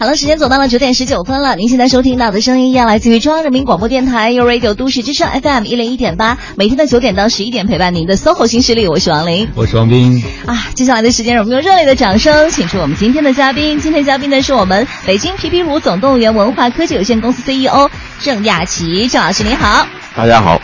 好了，时间走到了九点十九分了。您现在收听到的声音，依然来自于中央人民广播电台 u Radio 都市之声 FM 一零一点八，每天的九点到十一点陪伴您的 SOHO 新势力，我是王琳，我是王斌。啊，接下来的时间，让我们用热烈的掌声，请出我们今天的嘉宾。今天嘉宾呢，是我们北京皮皮鲁总动员文化科技有限公司 CEO 郑亚琪，郑老师您好。大家好。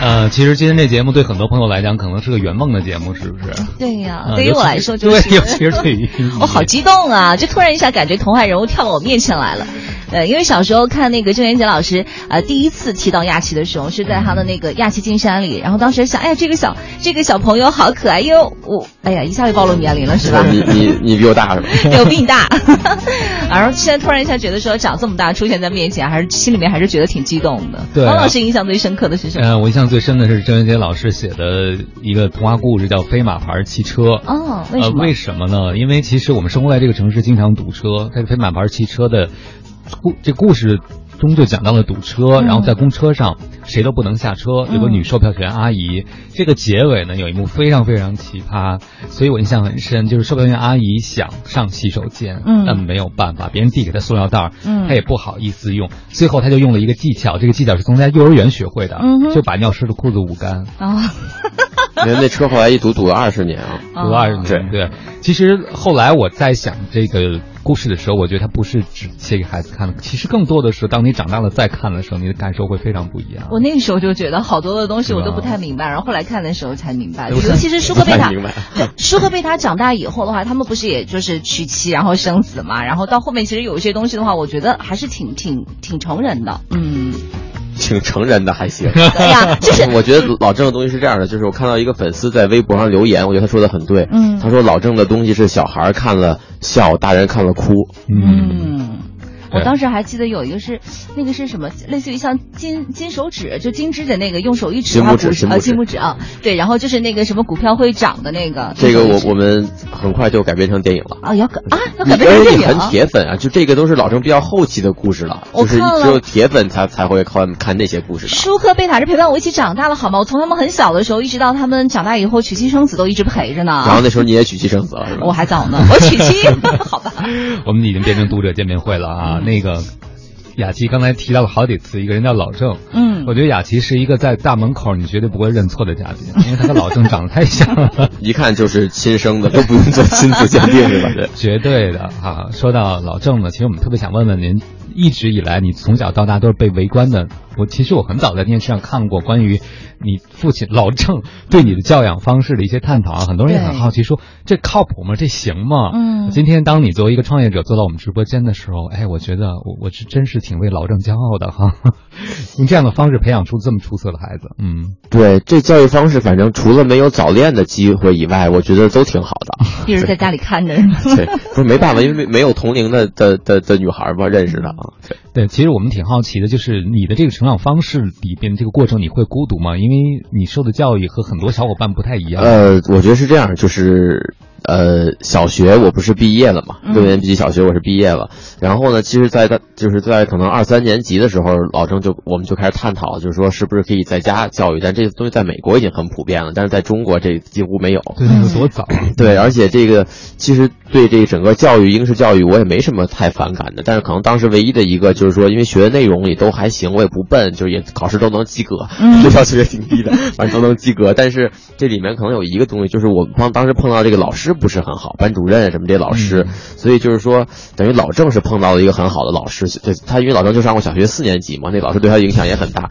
呃，其实今天这节目对很多朋友来讲，可能是个圆梦的节目，是不是？对呀，对于我来说就是。对，尤其是对于 我好激动啊！就突然一下感觉童话人物跳到我面前来了。呃，因为小时候看那个郑渊洁老师，呃，第一次提到亚琪的时候，是在他的那个《亚琪进山》里，然后当时想，哎呀，这个小这个小朋友好可爱，因为我，哎呀，一下就暴露年龄了，是吧？你你你比我大是吧？对，我比你大。然后现在突然一下觉得说，长这么大出现在面前，还是心里面还是觉得挺激动的。对。王老师印象最深刻的是什么？嗯，我印象最深的是郑渊洁老师写的一个童话故事，叫《飞马牌汽车》。哦，为什么？为什么呢？因为其实我们生活在这个城市，经常堵车。这个飞马牌汽车的。故这故事中就讲到了堵车，然后在公车上谁都不能下车，有个女售票员阿姨。这个结尾呢有一幕非常非常奇葩，所以我印象很深，就是售票员阿姨想上洗手间，但没有办法，别人递给她塑料袋，她也不好意思用，最后她就用了一个技巧，这个技巧是从在幼儿园学会的，就把尿湿的裤子捂干。啊，那那车后来一堵堵了二十年啊，堵了二十年。对，其实后来我在想这个。故事的时候，我觉得它不是只写给孩子看的，其实更多的是当你长大了再看的时候，你的感受会非常不一样。我那个时候就觉得好多的东西我都不太明白，然后后来看的时候才明白，尤其是舒克贝塔。舒克贝塔长大以后的话，他们不是也就是娶妻然后生子嘛？然后到后面其实有一些东西的话，我觉得还是挺挺挺成人的。嗯。挺成人的还行，对呀，就是我觉得老郑的东西是这样的，就是我看到一个粉丝在微博上留言，我觉得他说的很对，嗯，他说老郑的东西是小孩看了笑，大人看了哭，嗯。我当时还记得有一个是，那个是什么？类似于像金金手指，就金指的那个，用手一指金拇指啊，金拇指啊，对，然后就是那个什么股票会涨的那个。这个我我们很快就改编成电影了啊，要改啊，要改编成电影。很铁粉啊，就这个都是老郑比较后期的故事了，就是只有铁粉才才会看看那些故事。舒克贝塔是陪伴我一起长大的，好吗？我从他们很小的时候一直到他们长大以后娶妻生子都一直陪着呢。然后那时候你也娶妻生子了是吧？我还早呢，我娶妻，好吧。我们已经变成读者见面会了啊，那个。雅琪刚才提到了好几次，一个人叫老郑。嗯，我觉得雅琪是一个在大门口你绝对不会认错的嘉宾，因为他和老郑长得太像了，一看就是亲生的，都不用做亲子鉴定是吧？对，绝对的哈。说到老郑呢，其实我们特别想问问您，一直以来你从小到大都是被围观的。我其实我很早在电视上看过关于你父亲老郑对你的教养方式的一些探讨啊，很多人也很好奇说这靠谱吗？这行吗？嗯，今天当你作为一个创业者坐到我们直播间的时候，哎，我觉得我我是真是挺为老郑骄傲的哈，用这样的方式培养出这么出色的孩子，嗯，对，这教育方式反正除了没有早恋的机会以外，我觉得都挺好的，一直在家里看着，对，不是没办法，因为没有同龄的的的的女孩嘛，认识的啊，对，对，其实我们挺好奇的，就是你的这个成长。方式里边这个过程你会孤独吗？因为你受的教育和很多小伙伴不太一样。呃，我觉得是这样，就是。呃，小学我不是毕业了嘛？六年级小学我是毕业了。然后呢，其实，在他就是在可能二三年级的时候，老郑就我们就开始探讨，就是说是不是可以在家教育？但这个东西在美国已经很普遍了，但是在中国这几乎没有。对，那个多早。对，而且这个其实对这整个教育，应试教育我也没什么太反感的。但是可能当时唯一的一个就是说，因为学的内容也都还行，我也不笨，就是也考试都能及格，要求也挺低的，反正都能及格。但是这里面可能有一个东西，就是我碰当时碰到这个老师。不是很好，班主任什么这老师，所以就是说，等于老郑是碰到了一个很好的老师。对他，因为老郑就上过小学四年级嘛，那老师对他影响也很大。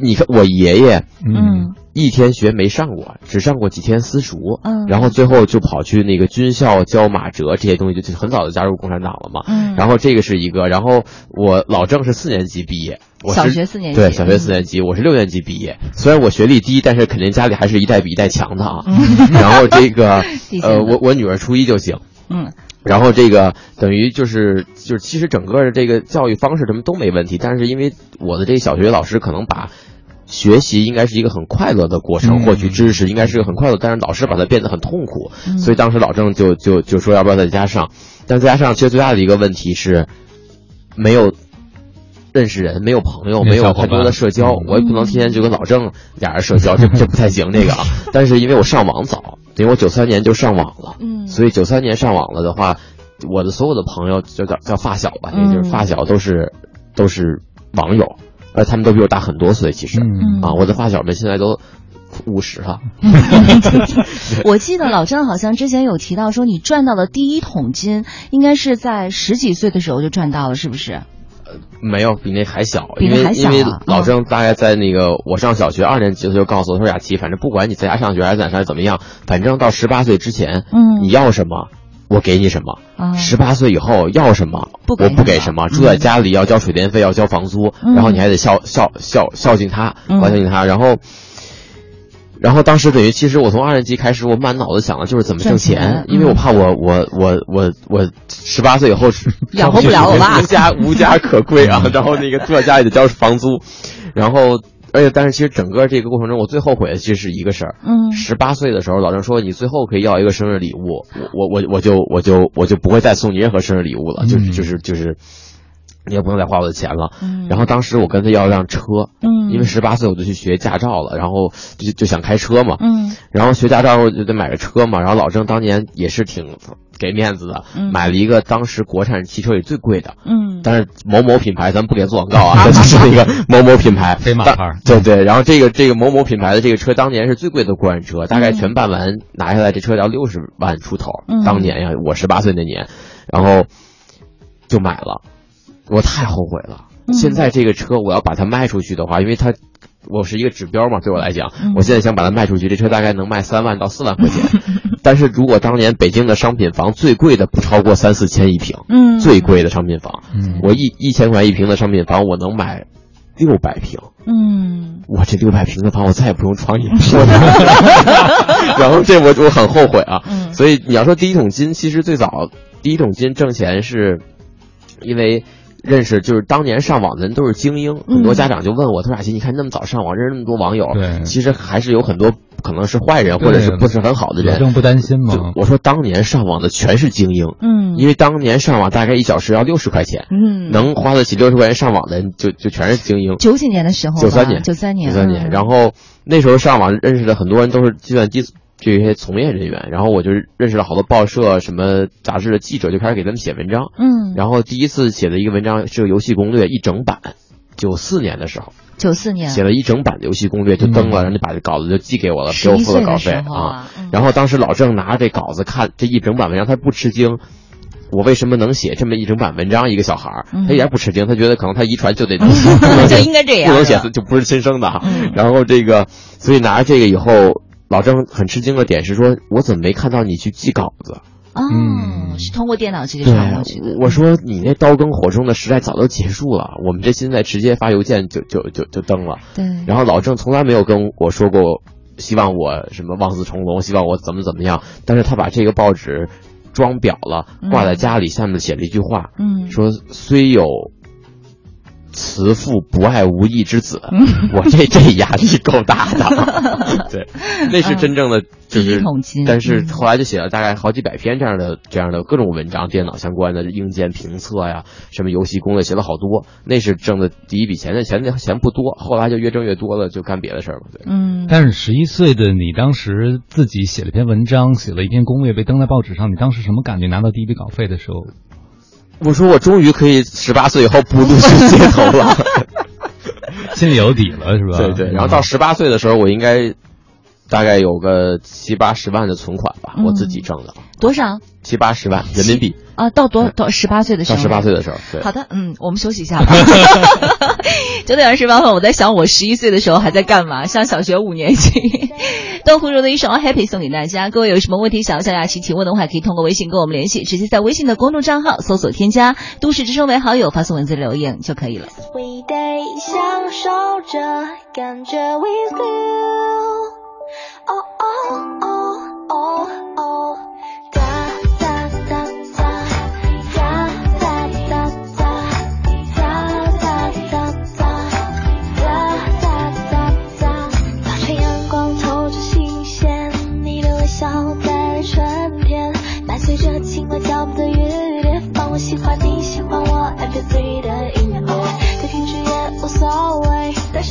你看我爷爷，嗯，一天学没上过，只上过几天私塾，嗯，然后最后就跑去那个军校教马哲这些东西，就很早就加入共产党了嘛。嗯，然后这个是一个，然后我老郑是四年级毕业，小学四年级，对，小学四年级，我是六年级毕业。虽然我学历低，但是肯定家里还是一代比一代强的啊。然后这个，呃，我我女儿初一就行，嗯。然后这个等于就是就是其实整个的这个教育方式什么都没问题，但是因为我的这个小学老师可能把学习应该是一个很快乐的过程，获取知识应该是个很快乐，但是老师把它变得很痛苦，所以当时老郑就就就说要不要在家上，但再加上其实最大的一个问题是没有认识人，没有朋友，没有太多的社交，我也不能天天就跟老郑俩人社交，这这 不太行这个啊。但是因为我上网早。因为我九三年就上网了，嗯，所以九三年上网了的话，我的所有的朋友就叫叫发小吧，也就是发小都是都是网友，而他们都比我大很多岁，其实嗯啊，我的发小们现在都。五十哈，我记得老张好像之前有提到说，你赚到的第一桶金应该是在十几岁的时候就赚到了，是不是？呃，没有，比那还小，比那还小。因为老郑大概在那个我上小学二年级的时候就告诉我说：“雅琪，反正不管你在家上学还是在哪怎么样，反正到十八岁之前，嗯，你要什么我给你什么。十八岁以后要什么我不给什么，住在家里要交水电费，要交房租，然后你还得孝孝孝孝敬他，孝敬他，然后。”然后当时等于，其实我从二年级开始，我满脑子想的就是怎么挣钱，因为我怕我我我我我十八岁以后养活不了我爸，无家无家可归啊，然后那个住在家里得交房租，然后而且但是其实整个这个过程中，我最后悔的其实是一个事儿，嗯，十八岁的时候，老郑说你最后可以要一个生日礼物，我我我就我就我就不会再送你任何生日礼物了，就是就是就是。你也不用再花我的钱了。嗯，然后当时我跟他要辆车。嗯，因为十八岁我就去学驾照了，然后就就想开车嘛。嗯，然后学驾照就得买个车嘛。然后老郑当年也是挺给面子的，买了一个当时国产汽车里最贵的。嗯，但是某某品牌，咱不给做广告啊，就是那个某某品牌飞马牌。对对，然后这个这个某某品牌的这个车当年是最贵的国产车，大概全办完拿下来，这车要六十万出头。当年呀，我十八岁那年，然后就买了。我太后悔了！现在这个车我要把它卖出去的话，因为它我是一个指标嘛，对我来讲，我现在想把它卖出去，这车大概能卖三万到四万块钱。但是如果当年北京的商品房最贵的不超过三四千一平，嗯，最贵的商品房，我一一千块一平的商品房，我能买六百平，嗯，我这六百平的房，我再也不用创业了。然后这我我很后悔啊！所以你要说第一桶金，其实最早第一桶金挣钱是。因为认识就是当年上网的人都是精英，很多家长就问我：“特雅琪，你看那么早上网，认识那么多网友，其实还是有很多可能是坏人或者是不是很好的人。”不担心吗？我说当年上网的全是精英，嗯，因为当年上网大概一小时要六十块钱，嗯，能花得起六十块钱上网的就就全是精英。九几年的时候，九三年，九三年，九三年。然后那时候上网认识的很多人都是计算机。这些从业人员，然后我就认识了好多报社、什么杂志的记者，就开始给他们写文章。嗯，然后第一次写的一个文章是个游戏攻略一整版，九四年的时候，九四年写了一整版的游戏攻略就登了，然后就把这稿子就寄给我了，给我付了稿费啊。然后当时老郑拿着这稿子看这一整版文章，他不吃惊，我为什么能写这么一整版文章？一个小孩儿，他一点不吃惊，他觉得可能他遗传就得 就应该这样，不能写字就不是亲生的哈。然后这个，所以拿着这个以后。老郑很吃惊的点是说，我怎么没看到你去寄稿子？哦，是通过电脑直接传过去的。我说你那刀耕火种的时代早都结束了，我们这现在直接发邮件就就就就登了。对。然后老郑从来没有跟我说过，希望我什么望子成龙，希望我怎么怎么样。但是他把这个报纸装裱了，挂在家里，下面写了一句话，嗯，说虽有。慈父不爱无义之子，我这这压力够大的。对，那是真正的就是，但是后来就写了大概好几百篇这样的这样的各种文章，电脑相关的硬件评测呀，什么游戏攻略，写了好多。那是挣的第一笔钱，那钱那钱不多，后来就越挣越多了，就干别的事儿了。对，嗯。但是十一岁的你当时自己写了篇文章，写了一篇攻略，被登在报纸上，你当时什么感觉？拿到第一笔稿费的时候？我说我终于可以十八岁以后不露宿街头了，心里有底了是吧？对对。然后到十八岁的时候，我应该大概有个七八十万的存款吧，我自己挣的。多少？七八十万人民币。啊，到多到十八岁的时候。到十八岁的时候。对好的，嗯，我们休息一下吧。九点二十八分，我在想我十一岁的时候还在干嘛？上小学五年级。豆腐乳的一首《Happy》送给大家。各位有什么问题想要向雅琪提问的话，可以通过微信跟我们联系，直接在微信的公众账号搜索添加“都市之声”为好友，发送文字留言就可以了。享受着感觉 with you。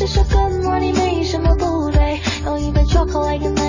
说 Good morning，没什么不对。用一杯 chocolate。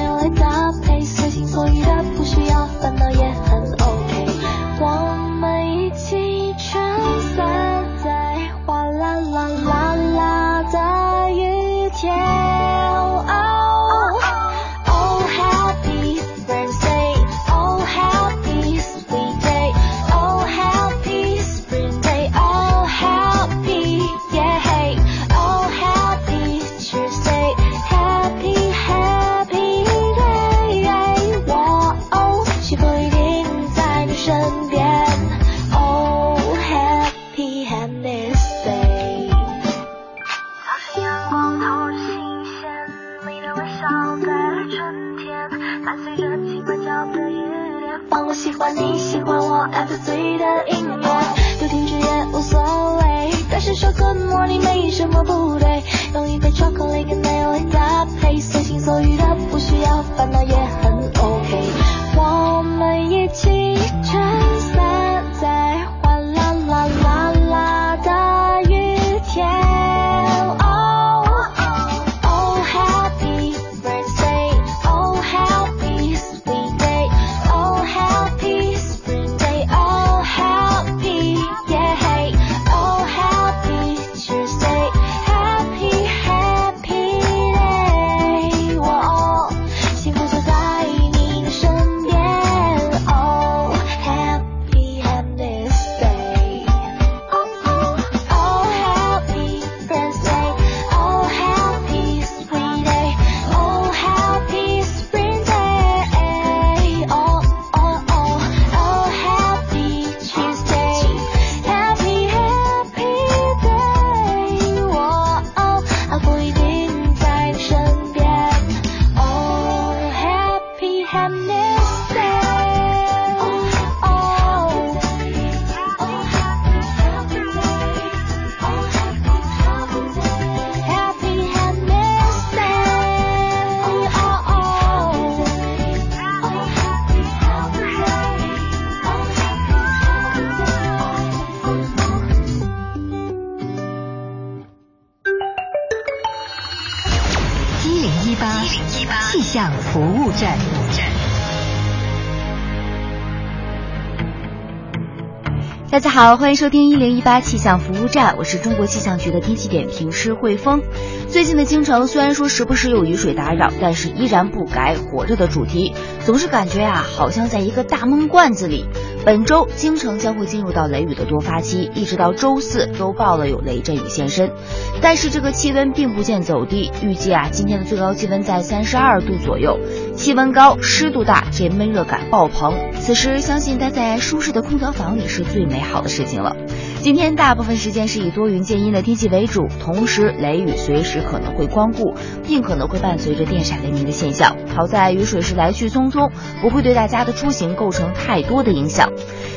好，欢迎收听一零一八气象服务站，我是中国气象局的天气点评师汇丰。最近的京城虽然说时不时有雨水打扰，但是依然不改火热的主题，总是感觉啊，好像在一个大闷罐子里。本周京城将会进入到雷雨的多发期，一直到周四都报了有雷阵雨现身。但是这个气温并不见走低，预计啊今天的最高气温在三十二度左右，气温高，湿度大，这闷热感爆棚。此时相信待在舒适的空调房里是最美好的事情了。今天大部分时间是以多云见阴的天气为主，同时雷雨随时可能会光顾，并可能会伴随着电闪雷鸣的现象。好在雨水是来去匆匆，不会对大家的出行构成太多的影响。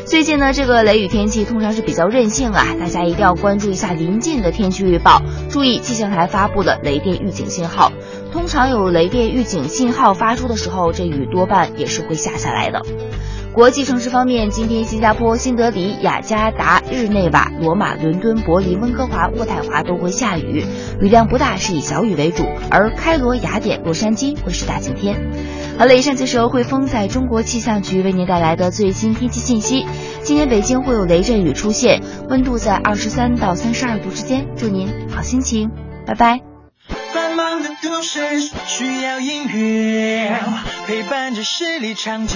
最近呢，这个雷雨天气通常是比较任性啊，大家一定要关注一下临近的天气预报，注意气象台发布的雷电预警信号。通常有雷电预警信号发出的时候，这雨多半也是会下下来的。国际城市方面，今天新加坡、新德里、雅加达、日内瓦、罗马、伦敦、柏林、温哥华、渥太华都会下雨，雨量不大，是以小雨为主；而开罗、雅典、洛杉矶会是大晴天。好了，以上就是汇丰在中国气象局为您带来的最新天气信息。今天北京会有雷阵雨出现，温度在二十三到三十二度之间。祝您好心情，拜拜。忙的都市需要音乐陪伴着十里长街，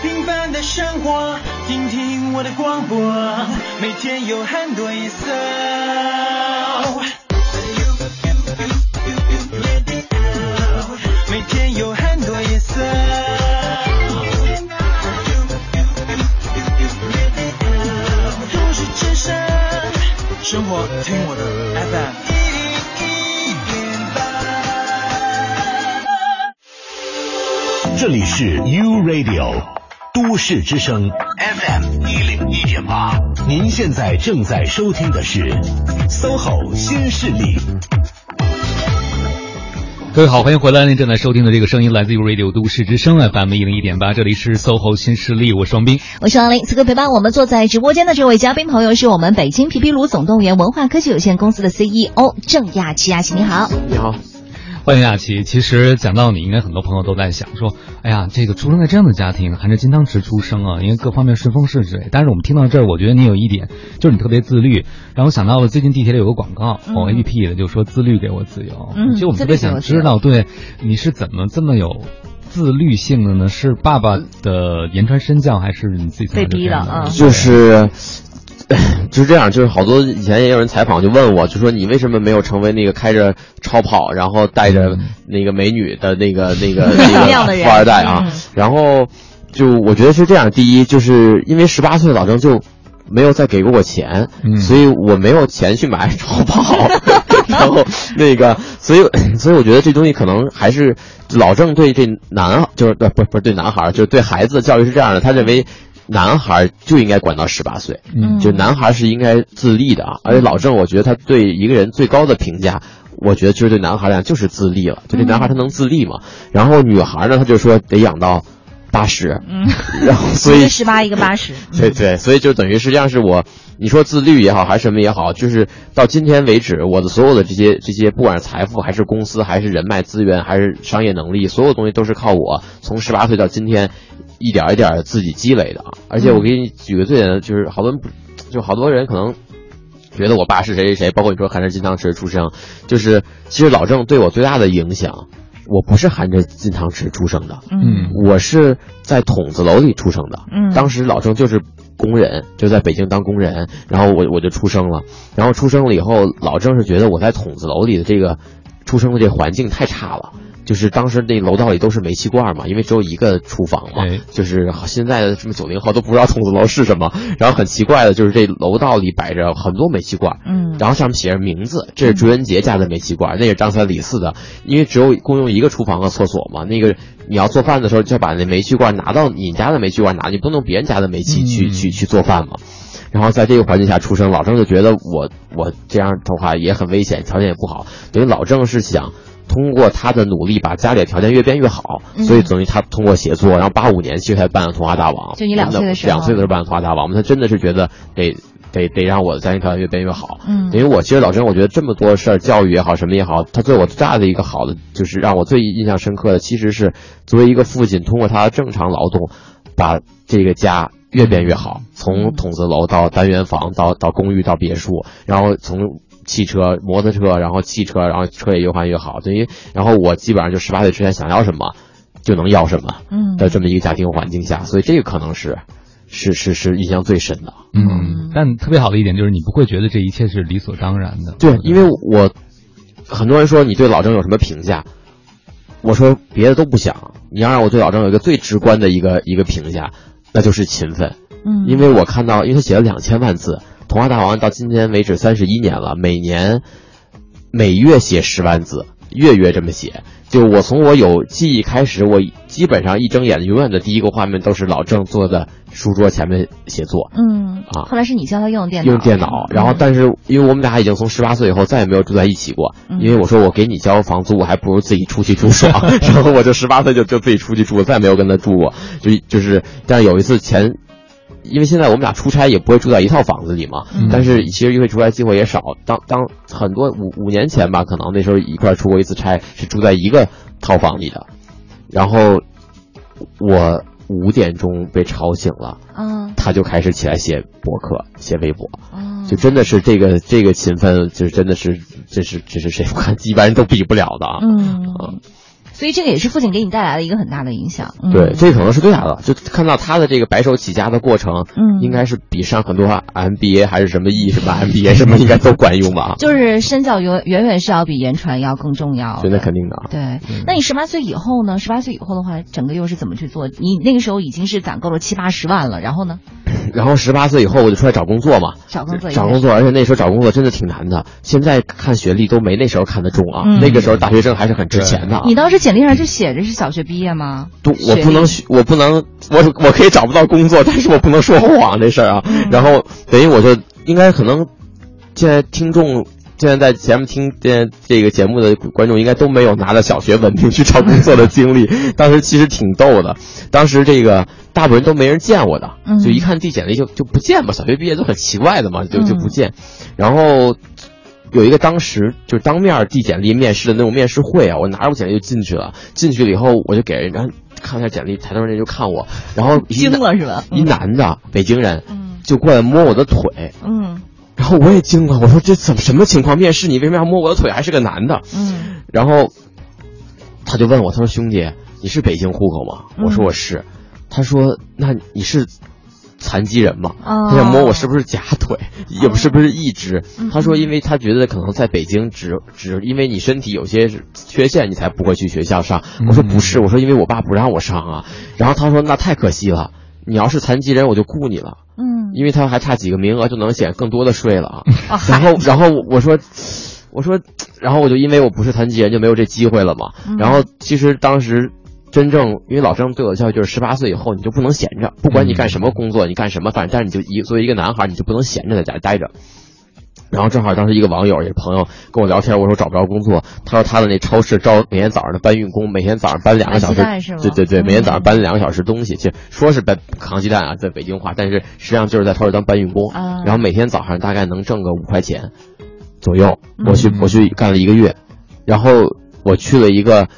平凡的生活，听听我的广播，每天有很多颜色。每天有很多颜色。生活听我的 FM 这里是 U Radio 都市之声 FM 一零一点八，您现在正在收听的是 SOHO 新势力。各位好，欢迎回来！您正在收听的这个声音来自于 Radio 都市之声 FM 一零一点八，这里是 SOHO 新势力，我是王斌，我是王林。此刻陪伴我们坐在直播间的这位嘉宾朋友是我们北京皮皮鲁总动员文化科技有限公司的 CEO 郑亚琪，亚琪你好。你好。欢迎亚琪。其实讲到你，应该很多朋友都在想说，哎呀，这个出生在这样的家庭，还是金汤匙出生啊，因为各方面顺风顺水。但是我们听到这儿，我觉得你有一点，就是你特别自律，让我想到了最近地铁里有个广告，某 APP 的，就说自律给我自由。嗯其实我们特别想知道，对，你是怎么这么有自律性的呢？是爸爸的言传身教，还是你自己被逼的啊就是。就是这样，就是好多以前也有人采访，就问我，就说你为什么没有成为那个开着超跑，然后带着那个美女的那个那个 那个富二代啊嗯？然后就我觉得是这样，第一，就是因为十八岁老郑就没有再给过我钱，嗯所以我没有钱去买超跑，然后那个，所以所以我觉得这东西可能还是老郑对这男就是对不是不是对男孩儿，就是对孩子的教育是这样的，他认为。男孩就应该管到十八岁，嗯。就男孩是应该自立的啊。而且老郑，我觉得他对一个人最高的评价，我觉得就是对男孩来讲就是自立了，就这男孩他能自立嘛。然后女孩呢，他就说得养到八十，嗯，然后所以一个十八，一个八十，对对，所以就等于实际上是我，你说自律也好，还是什么也好，就是到今天为止，我的所有的这些这些，不管是财富，还是公司，还是人脉资源，还是商业能力，所有东西都是靠我从十八岁到今天，一点一点自己积累的啊。而且我给你举个最简单的，就是好多人不，就好多人可能。觉得我爸是谁谁谁，包括你说含着金汤匙出生，就是其实老郑对我最大的影响，我不是含着金汤匙出生的，嗯我是在筒子楼里出生的。嗯当时老郑就是工人，就在北京当工人，然后我我就出生了。然后出生了以后，老郑是觉得我在筒子楼里的这个出生的这环境太差了。就是当时那楼道里都是煤气罐嘛，因为只有一个厨房嘛，哎就是现在的什么九零后都不知道筒子楼是什么。然后很奇怪的就是这楼道里摆着很多煤气罐，嗯然后上面写着名字，这是朱元杰家的煤气罐，那是张三李四的，因为只有共用一个厨房和厕所嘛。那个你要做饭的时候，就要把那煤气罐拿到你家的煤气罐拿，你不能用别人家的煤气去、嗯去去做饭嘛。然后在这个环境下出生，老郑就觉得我我这样的话也很危险，条件也不好，等于老郑是想。通过他的努力，把家里的条件越变越好，嗯。所以等于他通过写作，然后八五年其实才办了《童话大王》，就你两岁的时候。两岁的时候办了《童话大王》，我们他真的是觉得得得得让我的家庭条件越变越好，嗯。因为我其实老真，我觉得这么多事儿，教育也好，什么也好，他对我最大的一个好的，就是让我最印象深刻的，其实是作为一个父亲，通过他的正常劳动，把这个家越变越好，从筒子楼到单元房，到到公寓到别墅，然后从汽车、摩托车，然后汽车，然后车也越换越好，等于，然后我基本上就十八岁之前想要什么就能要什么嗯的这么一个家庭环境下，所以这个可能是是是是印象最深的。嗯，但特别好的一点就是你不会觉得这一切是理所当然的。对，因为我很多人说你对老郑有什么评价，我说别的都不想，你要让我对老郑有一个最直观的一个一个评价，那就是勤奋。嗯，因为我看到，因为他写了两千万字，《童话大王》到今天为止三十一年了，每年每月写十万字，月月这么写。就我从我有记忆开始，我基本上一睁眼，永远的第一个画面都是老郑坐在书桌前面写作。嗯啊后来是你教他用电脑，用电脑，然后但是因为我们俩已经从十八岁以后再也没有住在一起过，嗯因为我说我给你交房租，我还不如自己出去住爽，然后我就十八岁就就自己出去住，再也没有跟他住过，就就是，但是有一次前。因为现在我们俩出差也不会住在一套房子里嘛，嗯但是其实一会出差机会也少。当当很多五五年前吧，可能那时候一块儿出过一次差，是住在一个套房里的。然后我五点钟被吵醒了，嗯他就开始起来写博客、写微博。哦，就真的是这个这个勤奋，就是真的是这是这是谁不看 一般人都比不了的啊。嗯，所以这个也是父亲给你带来了一个很大的影响。嗯对，这可能是最大的，就看到他的这个白手起家的过程，嗯应该是比上很多 MBA 还是什么 E 什么 MBA 什么应该都管用吧？就是身教远远远是要比言传要更重要那肯定的啊。对，那你十八岁以后呢？十八岁以后的话，整个又是怎么去做？你那个时候已经是攒够了七八十万了，然后呢？然后十八岁以后我就出来找工作嘛，找工作，找工作，而且那时候找工作真的挺难的。现在看学历都没那时候看得重啊，嗯那个时候大学生还是很值钱的啊。你当时简历上就写着是小学毕业吗？不，我不能，我不能，我我可以找不到工作，但是我不能说谎这事儿啊。嗯然后等于我就应该可能，现在听众现在在前面听这这个节目的观众应该都没有拿着小学文凭去找工作的经历。当时其实挺逗的，当时这个大部分人都没人见我的，嗯就一看递简历就就不见嘛，小学毕业都很奇怪的嘛，就就嗯不见。然后有一个当时就是当面递简历面试的那种面试会啊，我拿着我简历就进去了。进去了以后，我就给人家看一下简历，抬头人家就看我，然后一惊男了是吧？一男的北京人嗯就过来摸我的腿，嗯然后我也惊了，我说这怎么什么情况？面试你为什么要摸我的腿？还是个男的？嗯然后他就问我，他说兄弟，你是北京户口吗？我说嗯我是。他说那你是残疾人吗？哦他想摸我是不是假腿，也不是不是一只。嗯他说，因为他觉得可能在北京只只因为你身体有些缺陷，你才不会去学校上。我说不是，我说因为我爸不让我上啊。然后他说那太可惜了，你要是残疾人我就雇你了，嗯，因为他还差几个名额就能减更多的税了啊。啊 然后然后我说。我说，然后我就因为我不是残疾人就没有这机会了嘛。嗯然后其实当时真正因为老郑对我的教育就是十八岁以后你就不能闲着，不管你干什么工作，你干什么，反正但是你就一作为一个男孩，你就不能闲着在家里待着。然后正好当时一个网友也是朋友跟我聊天，我说找不着工作，他说他的那超市招每天早上的搬运工，每天早上搬两个小时对对对，嗯。每天早上搬两个小时东西，其实说是搬扛鸡蛋啊，在北京话，但是实际上就是在超市当搬运工，啊。然后每天早上大概能挣个五块钱左右，嗯。我去我去干了一个月，然后我去了一个。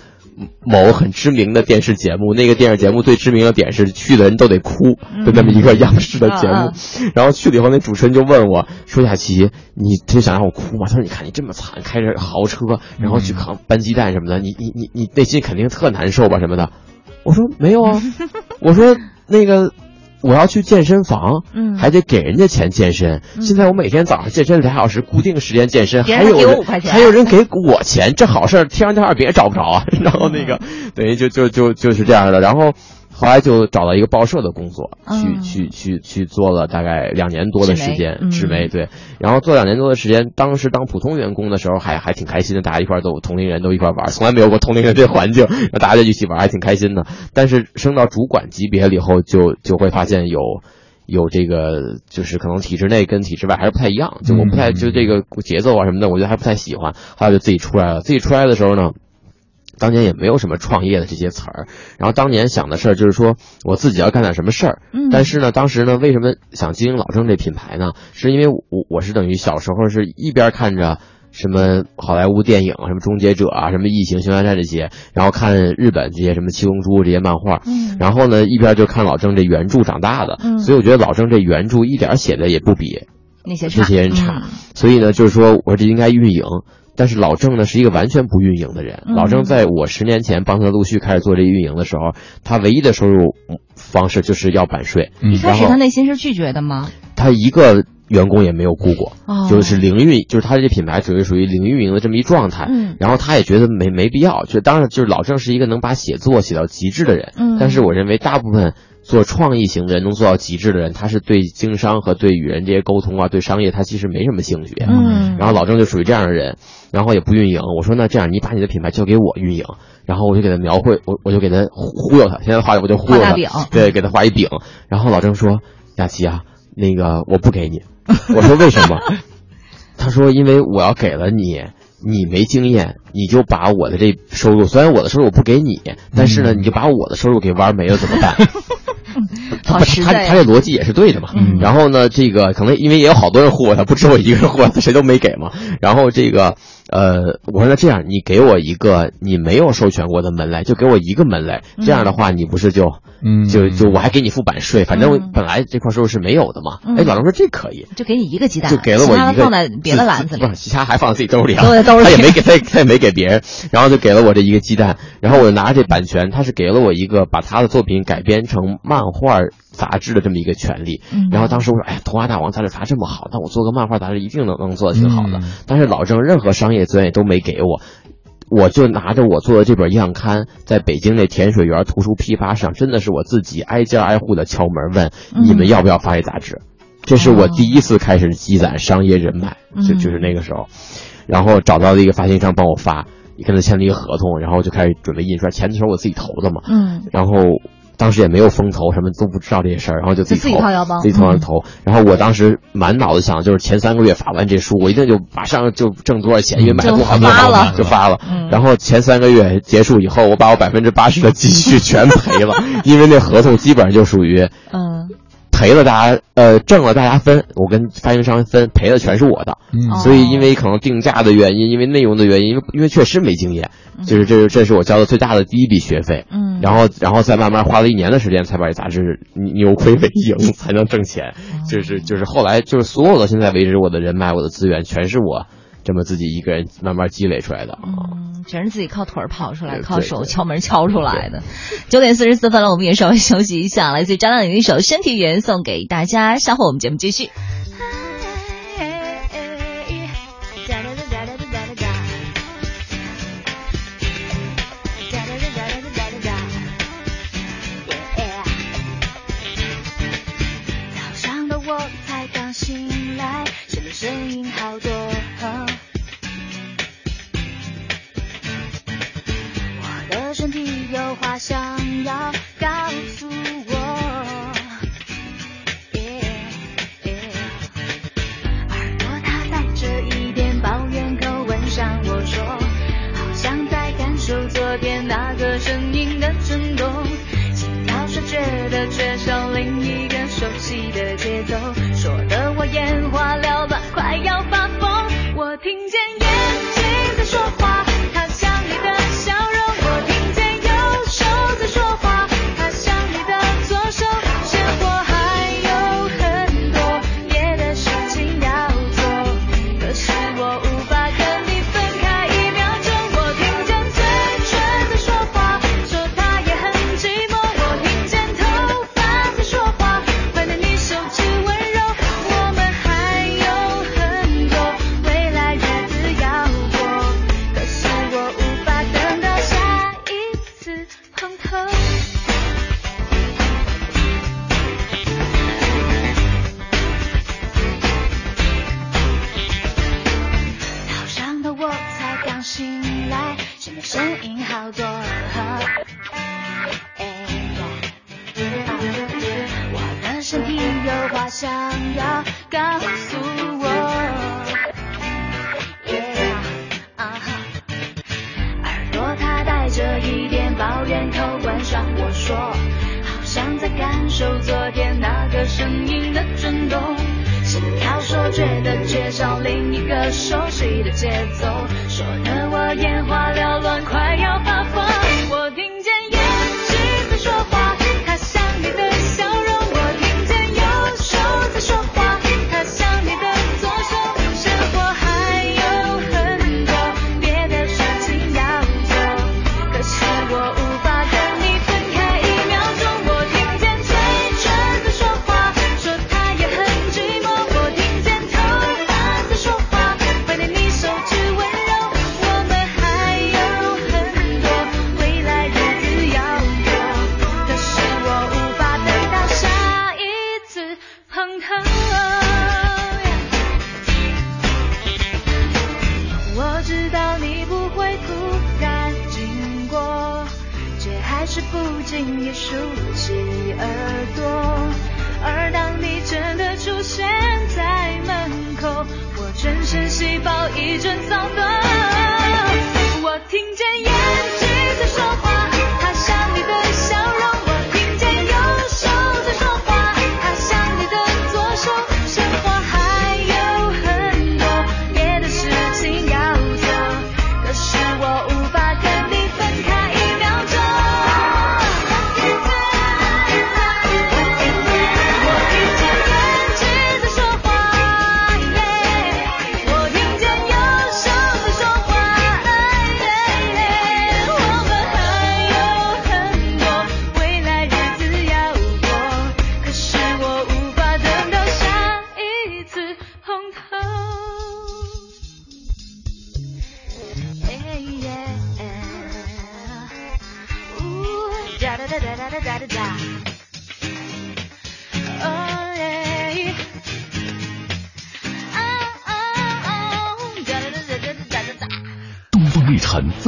某很知名的电视节目，那个电视节目最知名的点是去的人都得哭的那么一个央视的节目。嗯然后去了以后，那主持人就问我说：“雅琪，你真想让我哭吗？”他说：“你看你这么惨，开着豪车，然后去扛搬鸡蛋什么的，你你你你内心肯定特难受吧什么的。”我说：“没有啊，我说那个。”我要去健身房，嗯还得给人家钱健身。现在我每天早上健身俩小时，固定时间健身，还有人5块钱还有人给我钱，这好事儿，天上掉下别人找不着啊。然后那个，等于就就就就是这样的。然后后来就找到一个报社的工作，嗯去去去去做了大概两年多的时间，纸媒嗯对。然后做两年多的时间，当时当普通员工的时候还还挺开心的，大家一块儿都同龄人都一块儿玩，从来没有过同龄人这环境，让 大家就一起玩，还挺开心的。但是升到主管级别了以后，就就会发现有。有这个，就是可能体制内跟体制外还是不太一样，就我不太，嗯就这个节奏啊什么的，我觉得还不太喜欢。后来就自己出来了，自己出来的时候呢，当年也没有什么创业的这些词儿，然后当年想的事儿就是说我自己要干点什么事儿，嗯。但是呢，当时呢，为什么想经营老郑这品牌呢？是因为我我是等于小时候是一边看着什么好莱坞电影，什么终结者啊，什么异形、熊大战这些，然后看日本这些什么七龙珠这些漫画，嗯。然后呢，一边就看老郑这原著长大的，嗯。所以我觉得老郑这原著一点儿写的也不比那些这些人差，嗯。所以呢，就是说我这应该运营。但是老郑呢是一个完全不运营的人。嗯老郑在我十年前帮他陆续开始做这运营的时候，他唯一的收入方式就是要版税。嗯一开始他内心是拒绝的吗？他一个员工也没有雇过，哦就是零运，就是他这品牌属于属于零运营的这么一状态。嗯然后他也觉得没没必要，就当然就是老郑是一个能把写作写到极致的人，嗯但是我认为大部分做创意型的人能做到极致的人，他是对经商和对与人这些沟通啊，对商业他其实没什么兴趣。嗯然后老郑就属于这样的人，然后也不运营。我说那这样，你把你的品牌交给我运营，然后我就给他描绘，我我就给他忽忽悠他。现在话我就忽悠他对，给他画一饼。然后老郑说：“雅琪啊，那个我不给你。”我说：“为什么？”他说：“因为我要给了你。”你没经验，你就把我的这收入，虽然我的收入我不给你，但是呢，你就把我的收入给玩没了，怎么办？他好实在呀他他这逻辑也是对的嘛。嗯然后呢，这个可能因为也有好多人护我他，不止我一个人护他，谁都没给嘛。然后这个呃，我说那这样，你给我一个你没有授权过的门类，就给我一个门类，这样的话，你不是就嗯就就我还给你付版税，反正嗯本来这块收入是没有的嘛。嗯哎，老郑说这可以。就给你一个鸡蛋，就给了我一个，放在别的篮子里不。是，其他还放在自己兜里啊，他也没给他也他也没给别人，然后就给了我这一个鸡蛋，然后我就拿着这版权，他是给了我一个把他的作品改编成漫画杂志的这么一个权利，嗯。然后当时我说，哎呀，童话大王杂志杂这么好，那我做个漫画杂志一定能能做的挺好的，嗯。但是老郑任何商业资源也都没给我。我就拿着我做的这本样刊，在北京那甜水园图书批发市场，真的是我自己挨家挨户的敲门问、嗯。你们要不要发这杂志。这是我第一次开始积攒商业人脉，嗯。就就是那个时候，然后找到了一个发行商帮我发，跟他签了一个合同，然后就开始准备印刷，钱的时候我自己投的嘛，嗯。然后当时也没有风投，什么都不知道这些事儿，然后就自己就自己投掏腰投。然后我当时满脑子想的就是前三个月发完这书，我一定就马上就挣多少钱，因为买就多少发了。就发了。嗯。然后前三个月结束以后，我把我百分之八十的积蓄全赔了，因为那合同基本上就属于嗯赔了大家，呃，挣了大家分，我跟发行商分，赔的全是我的。嗯所以因为可能定价的原因，因为内容的原因，因为因为确实没经验，就是这是这是我交的最大的第一笔学费。嗯，然后，然后再慢慢花了一年的时间，才把这杂志扭亏为盈，才能挣钱。就是就是后来就是所有的现在为止，我的人脉、我的资源，全是我这么自己一个人慢慢积累出来的。嗯，全是自己靠腿儿跑出来，靠手敲门敲出来的。九点四十四分了，我们也稍微休息一下，来自于张靓颖的一首《身体语言》送给大家，稍后我们节目继续。醒来，现在声音好多。我的身体有话想要告诉我。耳朵它带着一点抱怨口吻向我说，好像在感受昨天那个声音的震动，心跳是觉得缺少另一个熟悉的节奏，眼花缭乱，快要发疯。我听见想要告诉我。耳朵它带着一点抱怨口吻向我说，好像在感受昨天那个声音的震动。心跳说觉得缺少另一个熟悉的节奏，说的我眼花缭乱，快要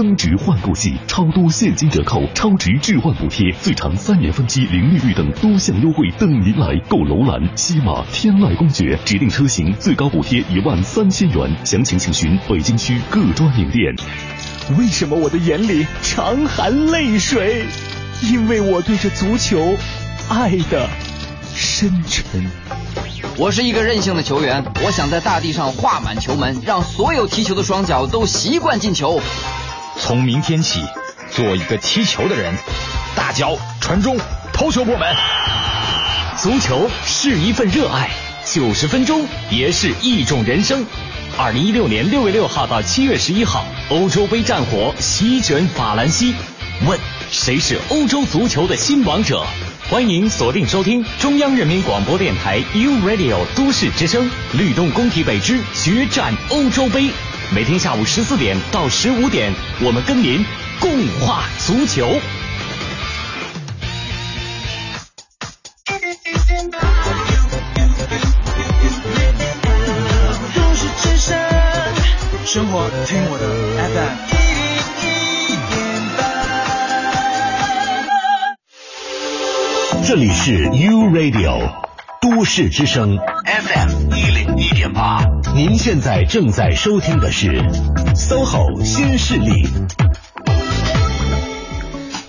增值换购季，超多现金折扣、超值置换补贴、最长三年分期零利率等多项优惠等您来购。楼兰、西马、天籁公爵指定车型最高补贴一万三千元，详情请询北京区各专营店。为什么我的眼里常含泪水？因为我对这足球爱的深沉。我是一个任性的球员，我想在大地上画满球门，让所有踢球的双脚都习惯进球。从明天起，做一个踢球的人，大脚传中，头球破门。足球是一份热爱，九十分钟也是一种人生。二零一六年六月六号到七月十一号，欧洲杯战火席卷法兰西。问谁是欧洲足球的新王者？欢迎锁定收听中央人民广播电台 U Radio 都市之声，律动工体北之决战欧洲杯。每天下午十四点到十五点，我们跟您共话足球。都市之声，生活听我的。这里是 U Radio 都市之声 FM 一零一点八，您现在正在收听的是 SOHO 新势力。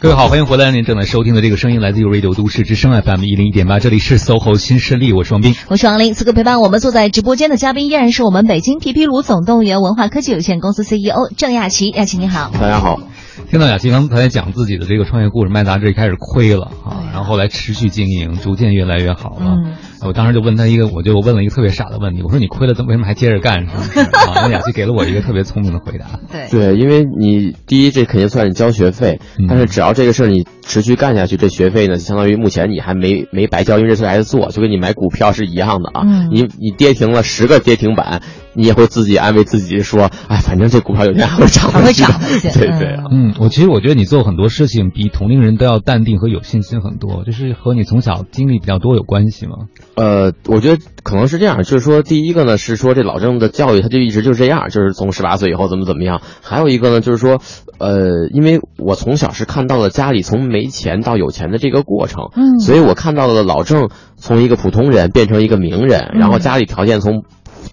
各位好，欢迎回来！您正在收听的这个声音来自于 Radio 都市之声 FM 一零一点八，这里是 SOHO 新势力，我是王斌，我是王林。此刻陪伴我们坐在直播间的嘉宾依然是我们北京皮皮鲁总动员文化科技有限公司 CEO 郑亚奇，亚奇你好，大家好。听到雅琪刚才讲自己的这个创业故事，卖杂志一开始亏了啊，然后后来持续经营，逐渐越来越好了。嗯，我当时就问他一个，我就问了一个特别傻的问题，我说你亏了，怎么为什么还接着干？是不是？啊，那雅琪给了我一个特别聪明的回答。对对，因为你第一这肯定算是交学费，但是只要这个事儿你持续干下去，这学费呢，相当于目前你还没没白交，因为这事还在做，就跟你买股票是一样的啊。嗯你你跌停了十个跌停板，你也会自己安慰自己说，哎，反正这股票有一天还会涨还会去的涨 对对啊。嗯，我其实我觉得你做很多事情比同龄人都要淡定和有信心很多，就是和你从小经历比较多有关系吗？呃，我觉得可能是这样，就是说，第一个呢是说这老郑的教育他就一直就是这样，就是从十八岁以后怎么怎么样。还有一个呢就是说，呃，因为我从小是看到了家里从没钱到有钱的这个过程，嗯所以我看到了老郑从一个普通人变成一个名人，然后家里条件从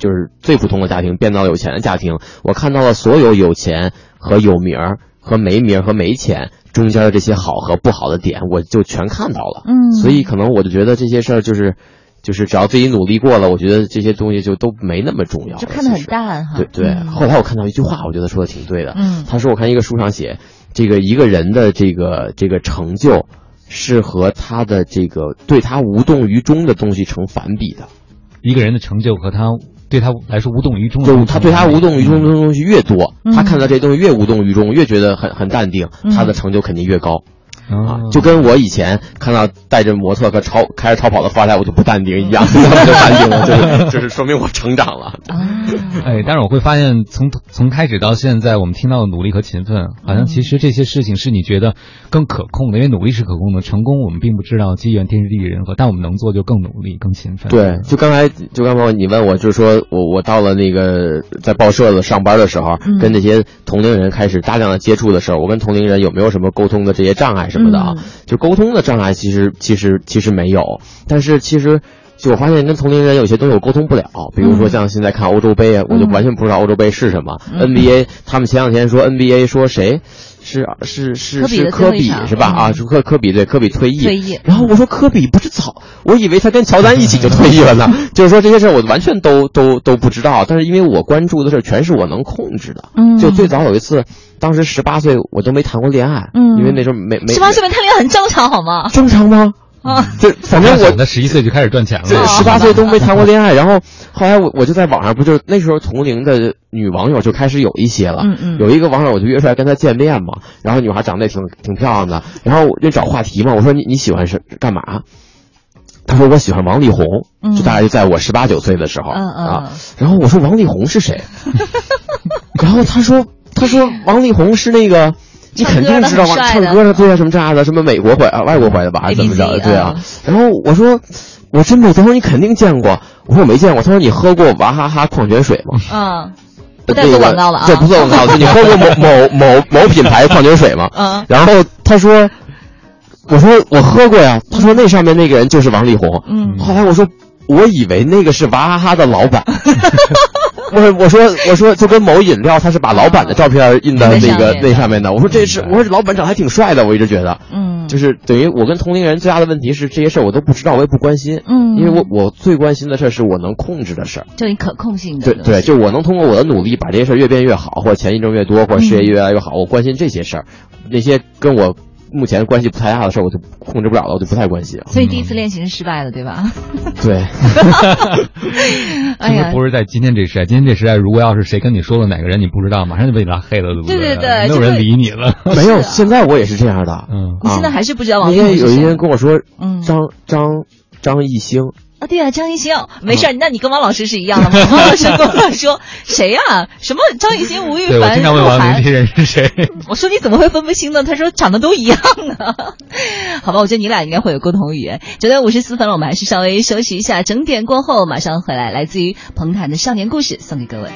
就是最普通的家庭变到有钱的家庭，我看到了所有有钱和有名儿和没名儿和没钱中间的这些好和不好的点，我就全看到了。嗯所以可能我就觉得这些事儿就是，就是只要自己努力过了，我觉得这些东西就都没那么重要。就看得很淡哈。对对。嗯后来我看到一句话，我觉得说的挺对的。嗯他说我看一个书上写，这个一个人的这个这个成就，是和他的这个对他无动于衷的东西成反比的。一个人的成就和他对他来说无动于衷的就，他对他无动于衷的东西越多，嗯。他看到这东西越无动于衷，越觉得很很淡定，嗯。他的成就肯定越高。啊，就跟我以前看到带着模特和超开着超跑的富二代，我就不淡定一样，我 就淡定了，就是 就是说明我成长了。啊，哎，但是我会发现从从开始到现在，我们听到的努力和勤奋，好像其实这些事情是你觉得更可控的，因为努力是可控的，成功我们并不知道，机缘天时地利人和，但我们能做就更努力、更勤奋。对，就刚才就刚才你问我，就是说我我到了那个在报社的上班的时候，嗯跟那些同龄人开始大量的接触的时候，我跟同龄人有没有什么沟通的这些障碍什么的啊？嗯就沟通的障碍其实其实其实没有，但是其实。就我发现跟同龄人有些东西我沟通不了，比如说像现在看欧洲杯啊，我就完全不知道欧洲杯是什么。嗯 NBA 他们前两天说 NBA 说谁是是是科是科比是吧？嗯啊，是科科比对科比退役，退役然后我说科比不是早，我以为他跟乔丹一起就退役了呢。就是说这些事儿我完全都都都不知道，但是因为我关注的事儿全是我能控制的。嗯就最早有一次，当时十八岁我都没谈过恋爱，嗯因为那时候没没十八岁没谈恋爱很正常好吗？正常吗？啊，就，反正我那十一岁就开始赚钱了，对，十八岁都没谈过恋爱，然后后来我我就在网上不就那时候同龄的女网友就开始有一些了，嗯嗯有一个网友我就约出来跟她见面嘛，然后女孩长得也挺挺漂亮的，然后我就找话题嘛，我说你你喜欢是干嘛？她说我喜欢王力宏，嗯就大概就在我十八九岁的时候、啊，然后我说王力宏是谁？然后她说她说王力宏是那个。你肯定知道吗？唱唱歌的对啊，什么这样的，什么美国怀啊，外国怀的吧，还是怎么着？对啊嗯。然后我说，我真的，他说你肯定见过，我说我没见过。他说你喝过娃哈哈矿泉水吗？嗯，不带做广告了啊。这不做广告，就你喝过某 某某某品牌矿泉水吗？嗯然后他说，我说我喝过呀。他说那上面那个人就是王力宏。嗯后来我说，我以为那个是娃哈哈的老板。我我说我说就跟某饮料，他是把老板的照片印到那个那上面的。我说这是我说这老板长得还挺帅的，我一直觉得。嗯，就是等于我跟同龄人最大的问题是这些事儿我都不知道，我也不关心。嗯因为我我最关心的事儿是我能控制的事儿。就你可控性的对对，就我能通过我的努力把这些事儿越变越好，或者钱一挣越多，或者事业越来越好，我关心这些事儿。那些跟我目前关系不太大的事儿，我就控制不了了，我就不太关心了。所以第一次练习是失败的，对吧？对，哎呀，其实不是在今天这时代，今天这时代，如果要是谁跟你说了哪个人你不知道，马上就被你拉黑了，对不对对对对没有人理你了。没有，现在我也是这样的。嗯，你现在还是不知道王因为有一力宏是谁人跟我说，嗯张张张艺兴，啊？对啊，张艺兴，没事儿，那你跟王老师是一样的吗？王老师跟我说 谁呀？什么张艺兴、吴亦凡、对我经常问鹿晗王林这些人是谁。我说你怎么会分不清呢？他说长得都一样呢。好吧，我觉得你俩应该会有共同语言。九点五十四分了，我们还是稍微休息一下，整点过后马上回来。来自于彭坦的少年故事送给各位。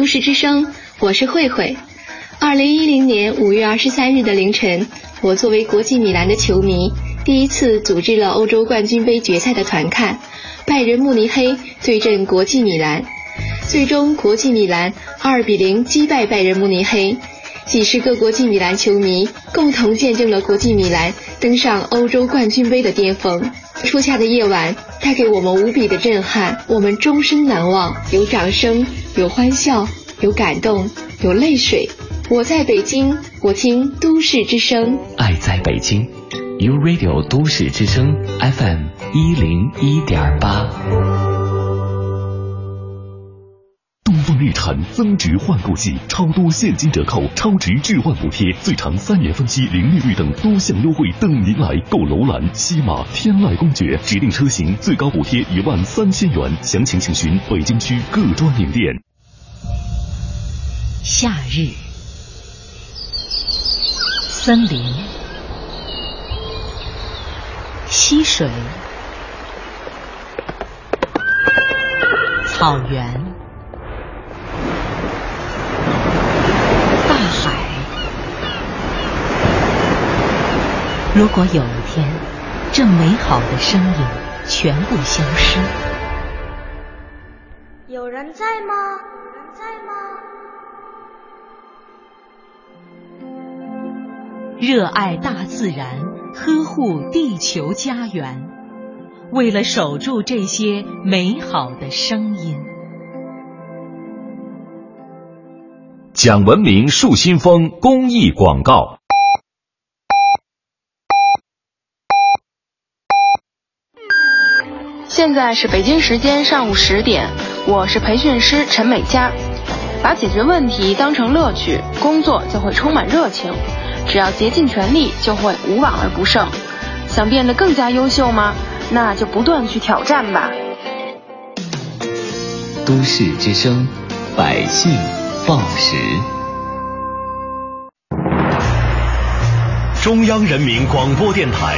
都市之声，我是慧慧。二零一零年五月二十三日的凌晨，我作为国际米兰的球迷，第一次组织了欧洲冠军杯决赛的团看，拜仁慕尼黑对阵国际米兰，最终国际米兰二比零击败拜仁慕尼黑。几十个国际米兰球迷共同见证了国际米兰登上欧洲冠军杯的巅峰。初夏的夜晚带给我们无比的震撼，我们终身难忘。有掌声，有欢笑，有感动，有泪水。我在北京，我听都市之声。爱在北京，U Radio 都市之声 FM 一零一点八。日产增值换购季，超多现金折扣、超值置换补贴，最长三年分期零利率等多项优惠等您来购。楼兰、西马、天籁公爵指定车型最高补贴一万三千元，详情请询北京区各专营店。夏日，森林，溪水，草原，大海。如果有一天，这美好的声音全部消失，有人在吗？有人在吗？热爱大自然，呵护地球家园，为了守住这些美好的声音。讲文明树新风公益广告。现在是北京时间上午十点，我是培训师陈美佳。把解决问题当成乐趣，工作就会充满热情。只要竭尽全力，就会无往而不胜。想变得更加优秀吗？那就不断去挑战吧。都市之声，百姓报时。中央人民广播电台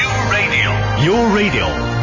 ，U Radio U Radio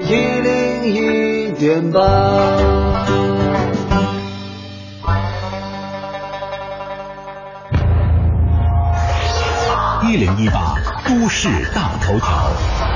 一零一点八。一零一八都市大头条。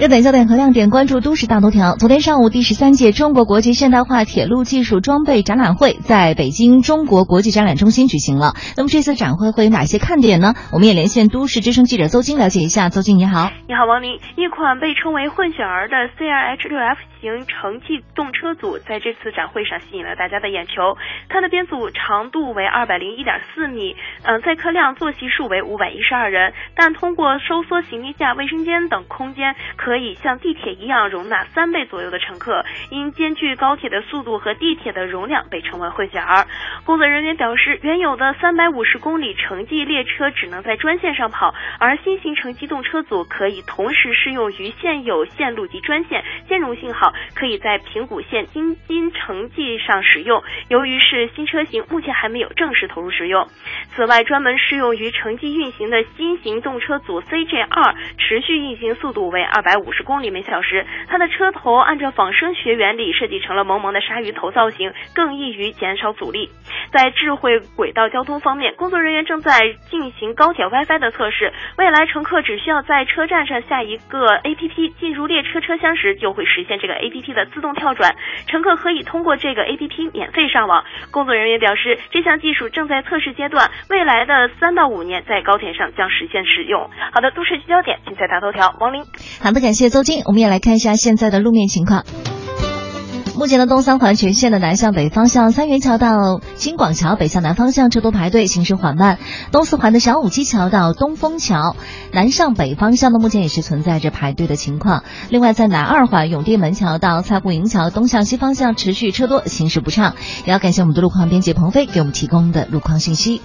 热点焦点和亮点，关注都市大头条。昨天上午，第十三届中国国际现代化铁路技术装备展览会在北京中国国际展览中心举行了。那么这次展会会有哪些看点呢？我们也连线都市之声记者邹晶了解一下。邹晶你好，你好王宁。一款被称为混血儿的 CRH 六 F 型城际动车组在这次展会上吸引了大家的眼球。它的编组长度为二百零一点四米，嗯，载客量坐席数为五百一十二人，但通过收缩行李架、卫生间等空间，可可以像地铁一样容纳三倍左右的乘客。因兼具高铁的速度和地铁的容量，被称为混血儿。工作人员表示，原有的三百五十公里城际列车只能在专线上跑，而新型城际动车组可以同时适用于现有线路及专线，兼容性好。可以在平谷线京津城际上使用。由于是新车型，目前还没有正式投入使用。此外，专门适用于城际运行的新型动车组 CJ 二，持续运行速度为二百五十公里每小时。它的车头按照仿生学原理设计成了萌萌的鲨鱼头造型，更易于减少阻力。在智慧轨道交通方面，工作人员正在进行高铁 WiFi 的测试。未来乘客只需要在车站上下一个 APP，进入列车车厢时就会实现这个 APP 的自动跳转，乘客可以通过这个 APP 免费上网。工作人员表示，这项技术正在测试阶段，未来的三到五年在高铁上将实现使用。好的，都市聚焦点尽在大头条，王林。好的，感感谢邹晶。我们也来看一下现在的路面情况。目前的东三环全线的南向北方向，三元桥到金广桥北向南方向车多排队，行驶缓慢。东四环的小武基桥到东风桥南向北方向呢，目前也是存在着排队的情况。另外，在南二环永定门桥到蔡户营桥东向西方向持续车多，行驶不畅。也要感谢我们的路况编辑鹏飞给我们提供的路况信息。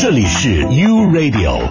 这里是 U Radio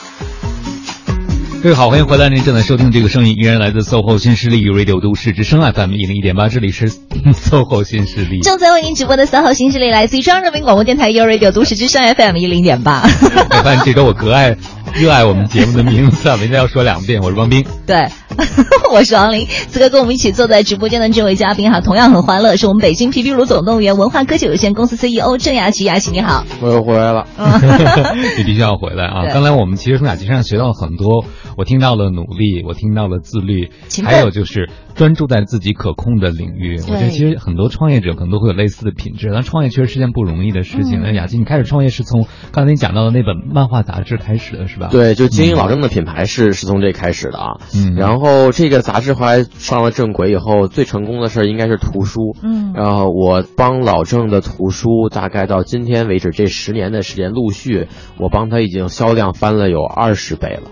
各位好，欢迎回来！您正在收听这个声音，依然来自 SOHO 新势力 Radio 都市之声 FM 一零一点八，这里是 SOHO 新势力。正在为您直播的 SOHO 新势力来自于中央人民广播电台 u Radio 都市之声 FM 一零点八。我发现这周我格外热爱我们节目的名字，啊每天要说两遍。我是汪斌，对，我是王林。此刻跟我们一起坐在直播间的这位嘉宾哈，同样很欢乐，是我们北京皮皮鲁总动员文化科技有限公司 CEO 郑雅琪。雅琪你好，我又回来了，你必须要回来啊！刚才我们其实从雅琪身上学到了很多，我听到了努力，我听到了自律，还有就是专注在自己可控的领域。我觉得其实很多创业者可能都会有类似的品质，但创业确实是件不容易的事情。嗯那雅静，你开始创业是从刚才你讲到的那本漫画杂志开始的是吧？对，就经营老郑的品牌是是从这开始的啊。嗯然后这个杂志后来上了正轨以后，最成功的事儿应该是图书。嗯然后我帮老郑的图书，大概到今天为止这十年的时间，陆续我帮他已经销量翻了有二十倍了。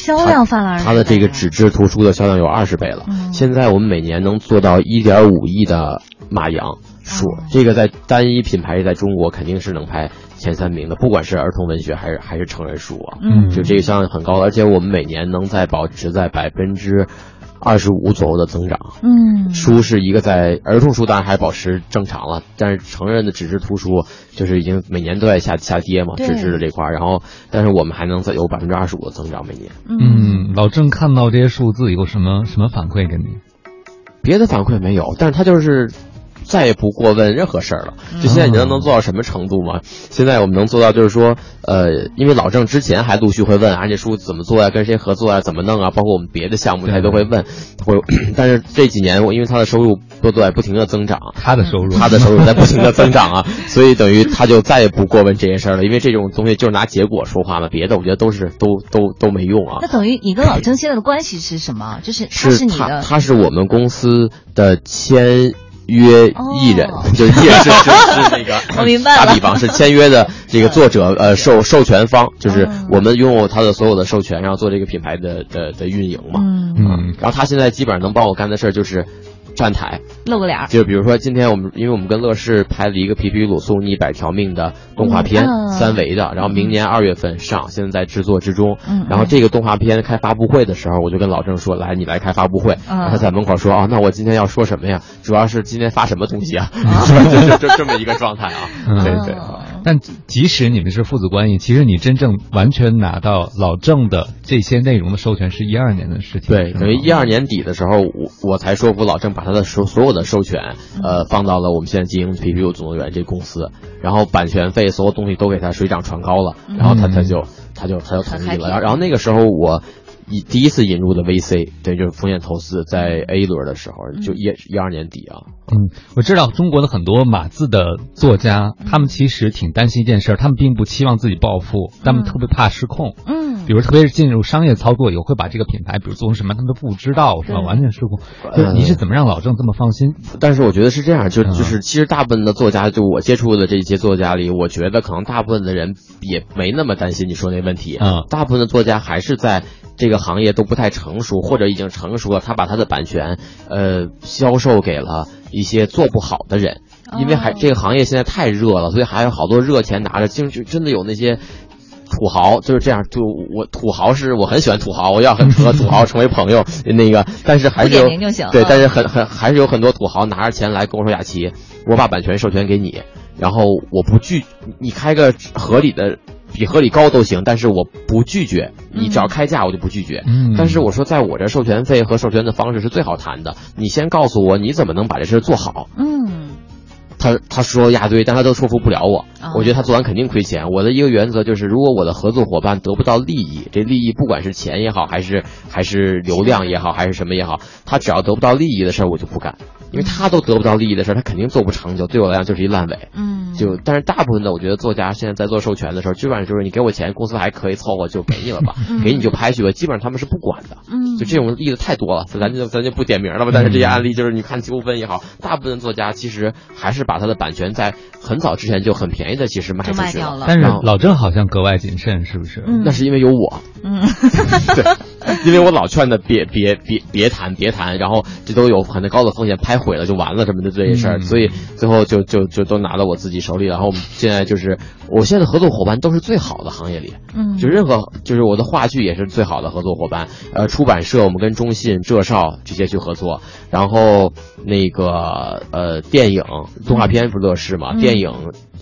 销量翻了它的这个纸质图书的销量有二十倍了。嗯现在我们每年能做到一点五亿的马洋数，哦这个在单一品牌在中国肯定是能排前三名的，不管是儿童文学还是还是成人书啊，嗯就这个销量很高的，而且我们每年能在保持在百分之。二十五左右的增长，嗯书是一个在儿童书当然还保持正常了，但是成人的纸质图书就是已经每年都在下下跌嘛，纸质的这块儿，然后但是我们还能再有百分之二十五的增长每年。嗯，老郑看到这些数字有什么什么反馈给你？别的反馈没有，但是他就是再也不过问任何事儿了。就现在你知道能做到什么程度吗？现在我们能做到就是说，呃，因为老郑之前还陆续会问啊，这书怎么做呀、跟谁合作啊，怎么弄啊，包括我们别的项目他都会问，会。但是这几年我因为他的收入都在不停的增长，他的收入，他的收入在不停的增长啊，所以等于他就再也不过问这些事儿了，因为这种东西就是拿结果说话嘛，别的我觉得都是都都都没用啊。那等于你跟老郑现在的关系是什么？就是他是，你的，他是我们公司的签约艺人，哦。就是艺人是是是那个，我明白了。打比方是签约的这个作者，呃，授授权方，就是嗯。我们拥有他的所有的授权，然后做这个品牌的的的运营嘛。嗯，嗯，然后他现在基本上能帮我干的事儿就是站台，露个脸儿，就比如说今天我们，因为我们跟乐视拍了一个《皮皮鲁送你一百条命》的动画片，嗯三维的，然后明年二月份上，现在在制作之中。嗯然后这个动画片开发布会的时候，我就跟老郑说：“来，你来开发布会。他在门口说：“啊，那我今天要说什么呀？主要是今天发什么东西啊？”哦 就就就这么一个状态啊。嗯对对。但即使你们是父子关系，其实你真正完全拿到老郑的这些内容的授权是一二年的事情。对，等于一二年底的时候，我我才说服老郑把他的所所有的授权，呃，放到了我们现在经营 P P U 总动员这公司，然后版权费所有东西都给他水涨船高了，然后他他就他就他就同意了，然后那个时候我。以第一次引入的 VC，对，就是风险投资，在 A 轮的时候，就一一二年底啊，嗯，我知道中国的很多码字的作家，他们其实挺担心一件事，他们并不期望自己暴富，他们特别怕失控。嗯，比如特别是进入商业操作以后，会把这个品牌，比如做成什么，他们都不知道，是吧？完全失控。就你是怎么让老郑这么放心？但是我觉得是这样，就嗯就是其实大部分的作家，就我接触的这些作家里，我觉得可能大部分的人也没那么担心你说那问题。嗯大部分的作家还是在这个行业都不太成熟，或者已经成熟了，他把他的版权呃销售给了一些做不好的人，因为还哦这个行业现在太热了，所以还有好多热钱拿着，就就真的有那些。土豪就是这样，就我土豪是我很喜欢土豪，我要很和土豪成为朋友，那个，但是还是对，嗯但是很很还是有很多土豪拿着钱来跟我说雅琪，我把版权授权给你，然后我不拒，你开个合理的，比合理高都行，但是我不拒绝，你只要开价我就不拒绝。嗯但是我说，在我这授权费和授权的方式是最好谈的，你先告诉我你怎么能把这事做好。嗯，他他说压堆，但他都说服不了我。哦我觉得他做完肯定亏钱。我的一个原则就是，如果我的合作伙伴得不到利益，这利益不管是钱也好，还是还是流量也好，还是什么也好，他只要得不到利益的事儿，我就不干。因为他都得不到利益的事儿，他肯定做不长久。对我来讲就是一烂尾。嗯，就但是大部分的，我觉得作家现在在做授权的时候，基本上就是你给我钱，公司还可以凑合，就给你了吧，嗯给你就拍去吧。基本上他们是不管的。嗯就这种例子太多了，咱就咱就不点名了吧。但是这些案例就是你看纠纷也好，大部分作家其实还是把他的版权在很早之前就很便宜的其实卖出去了。但是老郑好像格外谨慎，是不是？那是因为有我。嗯，对，因为我老劝他别别别别谈别谈，然后这都有很高的风险，拍毁了就完了什么的这些事儿，嗯所以最后就就就都拿到我自己手里。然后我们现在就是，我现在的合作伙伴都是最好的行业里，嗯就任何就是我的话剧也是最好的合作伙伴。呃，出版社我们跟中信、浙少这些去合作，然后那个呃电影动画片不是乐视嘛，嗯电影。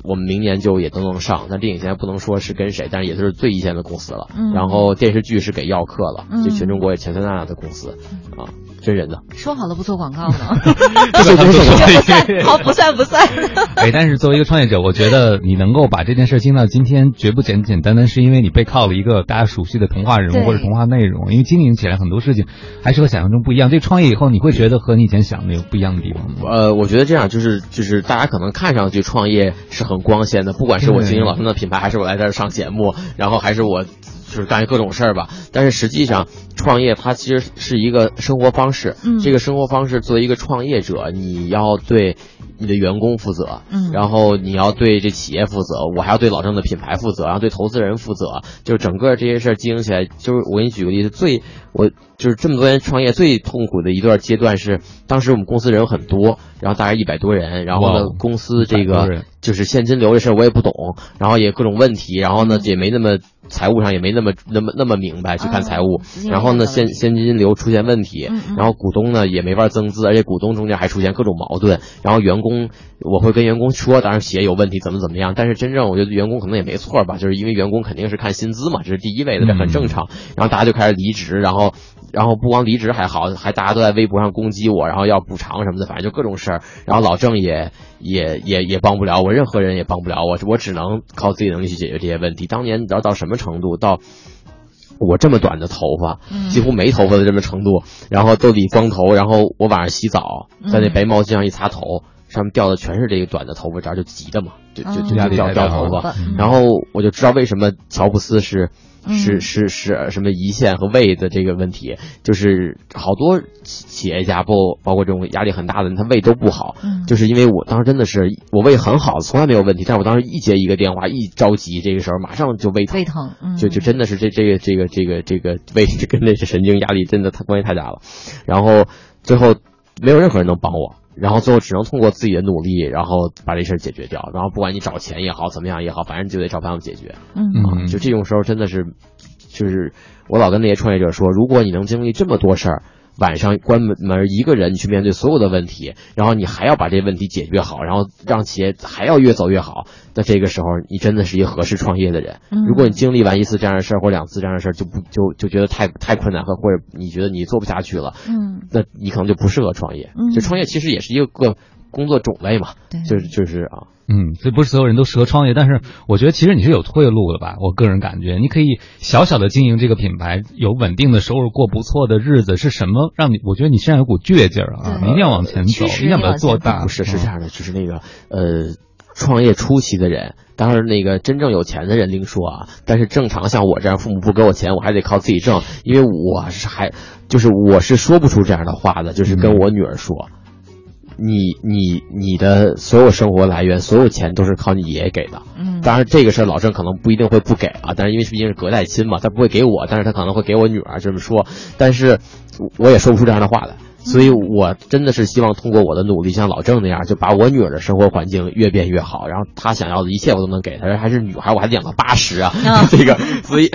我们明年就也都能上，但电影现在不能说是跟谁，但是也是最一线的公司了。嗯然后电视剧是给耀客了，嗯就全中国也前三大的公司，啊，真人的。说好了不做广告呢，这个他们做 不算，好不算不算。哎，但是作为一个创业者，我觉得你能够把这件事经到今天，绝不简简单单是因为你背靠了一个大家熟悉的童话人物或者童话内容，因为经营起来很多事情还是和想象中不一样。这创业以后，你会觉得和你以前想的有不一样的地方吗？呃，我觉得这样就是就是大家可能看上去创业是很光鲜的，不管是我经营老郑的品牌，还是我来这儿上节目，然后还是我就是干各种事儿吧。但是实际上，创业它其实是一个生活方式。嗯这个生活方式作为一个创业者，你要对你的员工负责，嗯然后你要对这企业负责，我还要对老郑的品牌负责，然后对投资人负责，就是整个这些事儿经营起来，就是我给你举个例子，最我就是这么多年创业最痛苦的一段阶段是，当时我们公司人很多，然后大概一百多人，然后呢公司这个就是现金流这事儿我也不懂，然后也各种问题，然后嗯呢也没那么财务上也没那么那么那么明白去看财务。然后呢现现金流出现问题然后股东呢也没法增资，而且股东中间还出现各种矛盾，然后员工我会跟员工说，当然企业有问题怎么怎么样，但是真正我觉得员工可能也没错吧，就是因为员工肯定是看薪资嘛，这是第一位的，这很正常。然后大家就开始离职，然后然后不光离职还好，还大家都在微博上攻击我，然后要补偿什么的，反正就各种事儿。然后老郑也也也也帮不了我，任何人也帮不了我，我只能靠自己能力去解决这些问题。当年你知道到什么程度？到我这么短的头发，嗯几乎没头发的这么程度，然后都理光头，然后我晚上洗澡，在那白毛巾上一擦头，上面掉的全是这个短的头发渣，就急的嘛，就就就就掉掉头发。然后我就知道为什么乔布斯是嗯。是是是什么胰腺和胃的这个问题，就是好多企企业家包包括这种压力很大的人，他胃都不好，嗯。就是因为我当时真的是我胃很好，从来没有问题，但是我当时一接一个电话，一着急，这个时候马上就胃疼，胃疼，嗯。就就真的是这这个这个这个这个胃 跟那些神经压力真的太关系太大了，然后最后没有任何人能帮我。然后最后只能通过自己的努力，然后把这事儿解决掉。然后不管你找钱也好，怎么样也好，反正就得找办法解决。嗯啊，就这种时候真的是，就是我老跟那些创业者说，如果你能经历这么多事儿，晚上关门门一个人你去面对所有的问题，然后你还要把这些问题解决好，然后让企业还要越走越好，那这个时候你真的是一个合适创业的人。嗯如果你经历完一次这样的事儿或两次这样的事儿，就不就就觉得太太困难和或者你觉得你做不下去了，嗯那你可能就不适合创业。嗯就创业其实也是一个个工作种类嘛，对就是就是啊。嗯，所以不是所有人都适合创业，但是我觉得其实你是有退路的吧？我个人感觉，你可以小小的经营这个品牌，有稳定的收入，过不错的日子，是什么让你？我觉得你身上有股倔劲儿啊，你一定要往前走，一定要把它做大。不是，是嗯这样的，就是那个呃，创业初期的人，当然那个真正有钱的人另说啊，但是正常像我这样，父母不给我钱，我还得靠自己挣，因为我是还就是我是说不出这样的话的，就是跟我女儿说。你你你的所有生活来源，所有钱都是靠你爷爷给的。嗯当然这个事儿老郑可能不一定会不给啊，但是因为毕竟是隔代亲嘛，他不会给我，但是他可能会给我女儿这么说，但是我也说不出这样的话来。所以我真的是希望通过我的努力，像老郑那样，就把我女儿的生活环境越变越好，然后她想要的一切我都能给她。还是女孩，我还养到八十啊，这个，所以，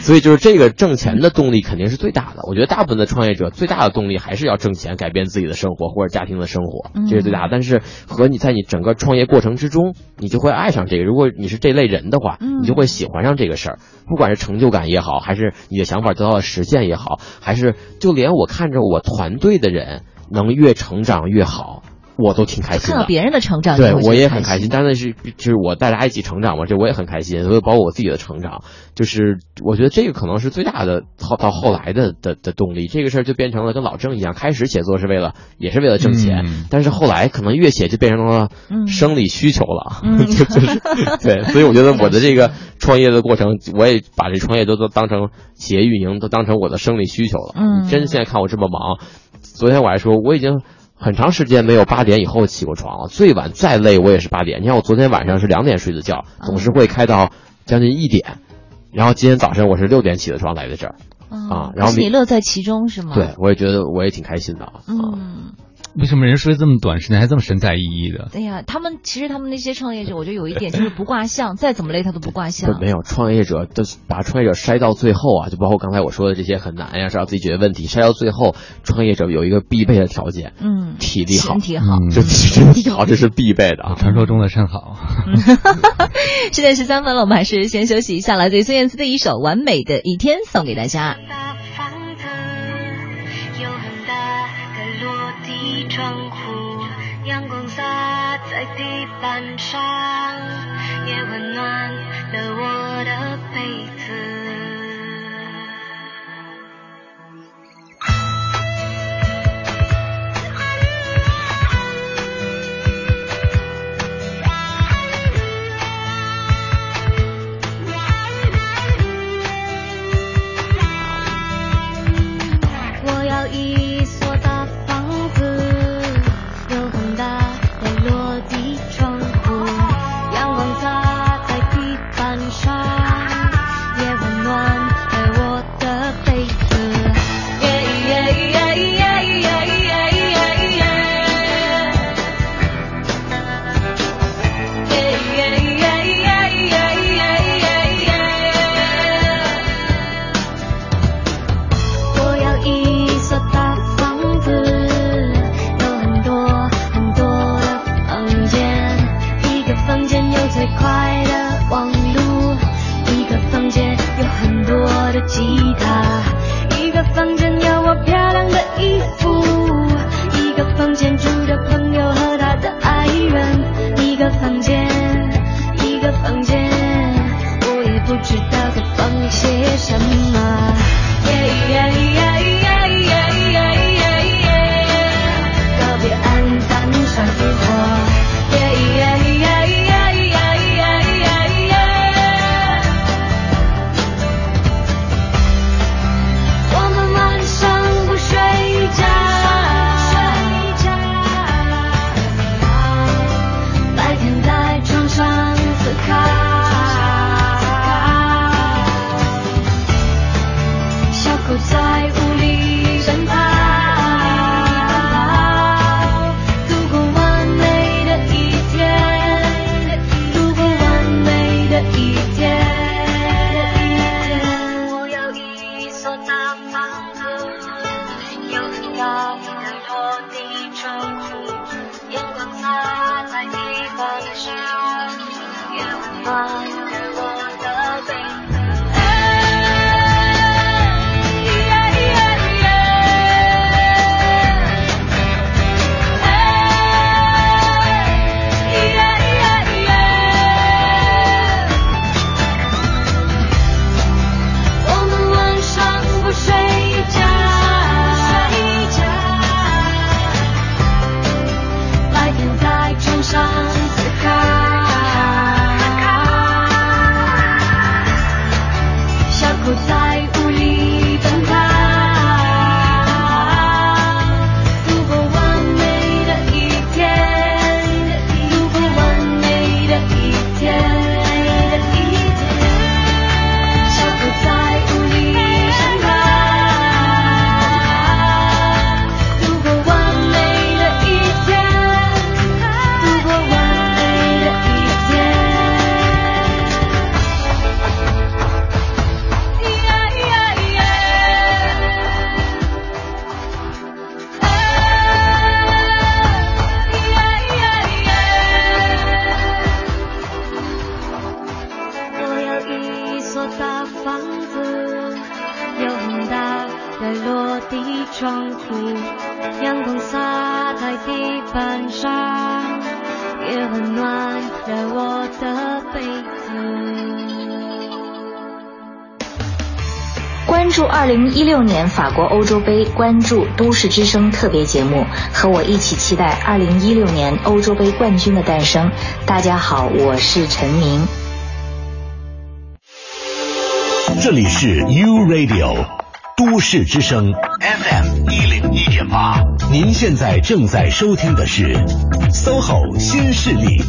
所以就是这个挣钱的动力肯定是最大的。我觉得大部分的创业者最大的动力还是要挣钱，改变自己的生活或者家庭的生活，这是最大的。但是和你在你整个创业过程之中，你就会爱上这个。如果你是这类人的话，嗯你就会喜欢上这个事儿，不管是成就感也好，还是你的想法得到了实现也好，还是就连我看着我团队的人能越成长越好，我都挺开心的。看到别人的成长，对我也很开心。但是是就是我带大家一起成长嘛，这我也很开心，所以包括我自己的成长，就是我觉得这个可能是最大的到到后来的的的动力。这个事儿就变成了跟老郑一样，开始写作是为了也是为了挣钱，嗯但是后来可能越写就变成了嗯生理需求了，嗯 就就是 对，所以我觉得我的这个创业的过程，我也把这创业都都当成企业运营，都当成我的生理需求了。嗯你真现在看我这么忙，昨天我还说我已经。很长时间没有八点以后起过床了，最晚再累我也是八点。你看我昨天晚上是两点睡的觉，总是会开到将近一点，然后今天早上我是六点起的床来的这儿，啊然后你乐在其中是吗？对，我也觉得我也挺开心的啊。嗯。为什么人睡这么短时间还这么神采奕奕的？哎呀，他们其实他们那些创业者，我觉得有一点就是不挂相，再怎么累他都不挂相。没有创业者，都把创业者筛到最后啊，就包括刚才我说的这些很难呀，是要自己解决问题，筛到最后，创业者有一个必备的条件，嗯，体力好，身体好就身体好，这是必备的啊。传说中的肾好。十点十三分了，我们还是先休息一下，来自于孙燕姿的一首《完美的一天》送给大家。窗户，阳光洒在地板上，也温暖了我的被子。朋友和他的爱人，一个房间，一个房间，我也不知道该放些什么。耶耶耶年法国欧洲杯，关注都市之声特别节目，和我一起期待二零一六年欧洲杯冠军的诞生。大家好，我是陈明。这里是 U Radio 都市之声 FM 一零一点八，您现在正在收听的是 SOHO 新势力。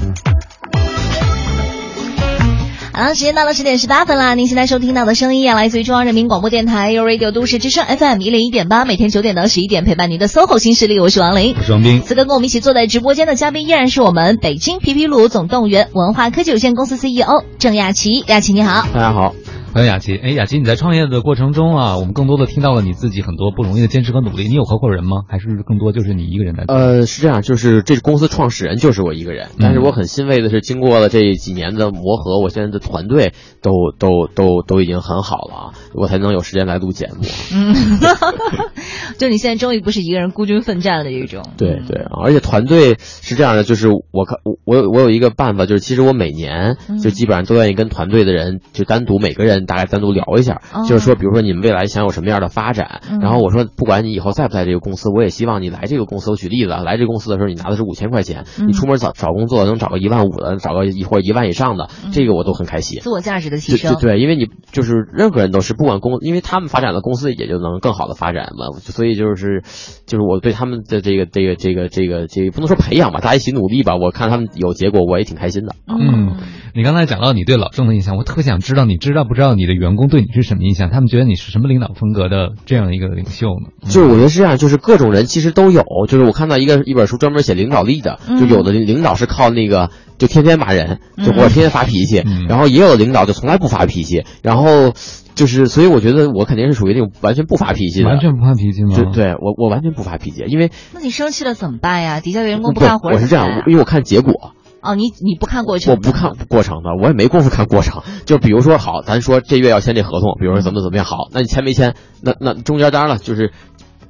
好了，时间到了十点十八分啦！您现在收听到的声音啊，来自于中央人民广播电台 u Radio 都市之声 FM 一零一点八，每天九点到十一点陪伴您的 SOHO 新势力，我是王琳，我是王斌。此刻跟我们一起坐在直播间的嘉宾依然是我们北京皮皮鲁总动员文化科技有限公司 CEO 郑亚琪，亚琪你好，大家好。欢迎雅琪，哎，雅琪，你在创业的过程中啊，我们更多的听到了你自己很多不容易的坚持和努力。你有合伙人吗？还是更多就是你一个人在？呃，是这样，就是这公司创始人就是我一个人，但是我很欣慰的是，经过了这几年的磨合，我现在的团队都都都都已经很好了啊，我才能有时间来录节目。嗯，就你现在终于不是一个人孤军奋战的这种。对对，而且团队是这样的，就是我看我我有我有一个办法，就是其实我每年就基本上都愿意跟团队的人就单独每个人。大概单独聊一下，就是说，比如说你们未来想有什么样的发展，然后我说，不管你以后在不在这个公司，我也希望你来这个公司。我举例子，来这个公司的时候，你拿的是五千块钱，你出门找找工作能找个一万五的，找个一或者一万以上的，这个我都很开心。自我价值的提升，对，因为你就是任何人都是，不管公，因为他们发展的公司也就能更好的发展嘛。所以就是，就是我对他们的这个这个这个这个这个不能说培养吧，大家一起努力吧。我看他们有结果，我也挺开心的。嗯，你刚才讲到你对老郑的印象，我特别想知道，你知道不知道你的员工对你是什么印象？他们觉得你是什么领导风格的这样一个领袖呢？就是我觉得是这样，就是各种人其实都有。就是我看到一个一本书专门写领导力的，就有的领导是靠那个就天天骂人，就或者天天发脾气，然后也有领导就从来不发脾气，然后就是所以我觉得我肯定是属于那种完全不发脾气的，完全不发脾气吗？对对我我完全不发脾气，因为那你生气了怎么办呀？底下的员工不干活，我是这样，因为我看结果。哦，你你不看过程？我不看过程的，我也没工夫看过程。就比如说，好，咱说这月要签这合同，比如说怎么怎么样，好，那你签没签？那那中间当然了，就是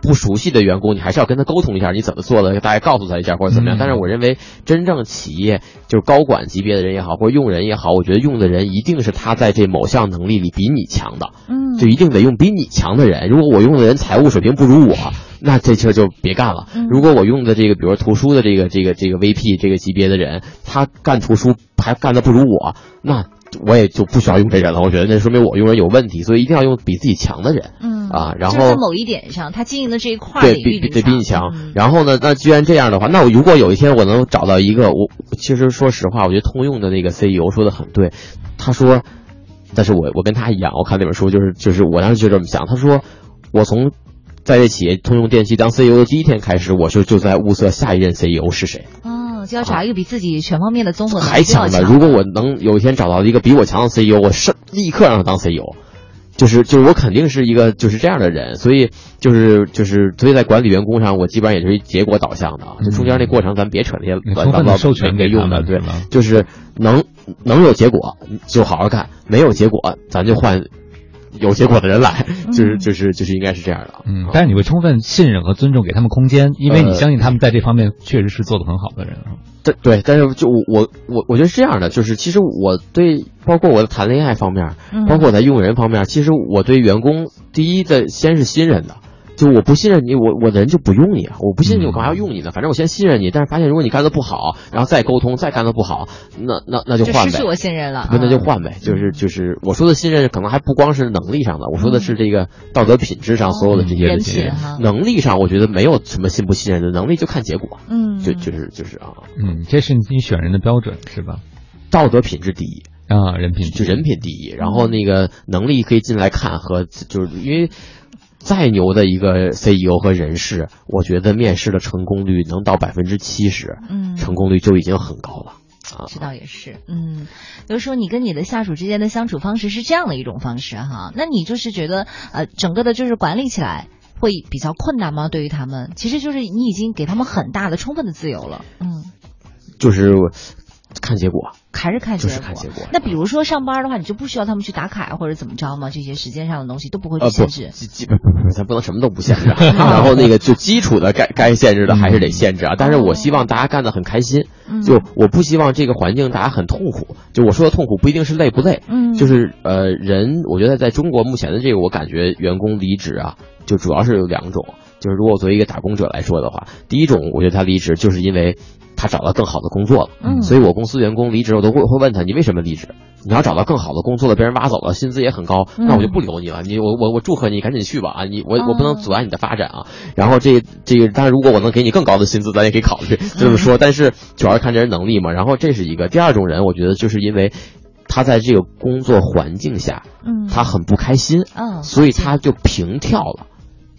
不熟悉的员工，你还是要跟他沟通一下，你怎么做的，大概告诉他一下或者怎么样。但是我认为，真正企业就是高管级别的人也好，或者用人也好，我觉得用的人一定是他在这某项能力里比你强的，嗯，就一定得用比你强的人。如果我用的人财务水平不如我。那这事儿就别干了。如果我用的这个，比如图书的这个这个这个 VP 这个级别的人，他干图书还干的不如我，那我也就不需要用这人了。我觉得那说明我用人有问题，所以一定要用比自己强的人。嗯啊，然后在某一点上，他经营的这一块对比对比你强。然后呢，那既然这样的话，那我如果有一天我能找到一个，我其实说实话，我觉得通用的那个 CEO 说的很对。他说，但是我我跟他一样，我看那本书就是就是我当时就这么想。他说，我从。在这企业通用电气当 CEO 的第一天开始，我就就在物色下一任 CEO 是谁。哦，就要找一个比自己全方面的综合还强的。如果我能有一天找到一个比我强的 CEO，我是立刻让他当 CEO。就是就是我肯定是一个就是这样的人，所以就是就是所以在管理员工上，我基本上也是结果导向的啊。就中间那过程，咱别扯那些乱七八糟授权没用的。对，就是能能有结果就好好干，没有结果咱就换。有结果的人来，就是就是就是应该是这样的，嗯，但是你会充分信任和尊重给他们空间，因为你相信他们在这方面确实是做的很好的人啊。对对，但是就我我我觉得是这样的，就是其实我对包括我的谈恋爱方面，包括我在用人方面，其实我对员工第一的先是信任的。就我不信任你，我我的人就不用你啊！我不信任你，我干嘛要用你呢？反正我先信任你，但是发现如果你干的不好，然后再沟通，再干的不好，那那那就换呗。失去我信任了，那就换呗。就是就是我说的信任，可能还不光是能力上的，我说的是这个道德品质上所有的这些信任。能力上，我觉得没有什么信不信任的，能力就看结果。嗯，就就是就是啊，嗯，这是你选人的标准是吧？道德品质第一啊，人品就人品第一，然后那个能力可以进来看和就是因为。再牛的一个 CEO 和人事，我觉得面试的成功率能到百分之七十，嗯，成功率就已经很高了啊。这倒也是，嗯，比如说你跟你的下属之间的相处方式是这样的一种方式哈，那你就是觉得呃，整个的就是管理起来会比较困难吗？对于他们，其实就是你已经给他们很大的、充分的自由了，嗯，就是。看结果，还是看结果。看结果。那比如说上班的话，你就不需要他们去打卡或者怎么着吗？这些时间上的东西都不会去限制。基基本不不不咱不能什么都不限制，啊 然后那个就基础的该该限制的还是得限制啊。但是我希望大家干得很开心，就我不希望这个环境大家很痛苦。就我说的痛苦不一定是累不累，嗯就是呃人，我觉得在中国目前的这个，我感觉员工离职啊，就主要是有两种。就是如果我作为一个打工者来说的话，第一种我觉得他离职就是因为他找到更好的工作了，嗯所以我公司员工离职我都会会问他你为什么离职？你要找到更好的工作了，被人挖走了，薪资也很高，嗯那我就不留你了。你我我我祝贺你，赶紧去吧啊！你我我不能阻碍你的发展啊。然后这这个，当然如果我能给你更高的薪资，咱也可以考虑这么说。但是主要是看这人能力嘛。然后这是一个，第二种人，我觉得就是因为他在这个工作环境下，嗯他很不开心，嗯所以他就平跳了。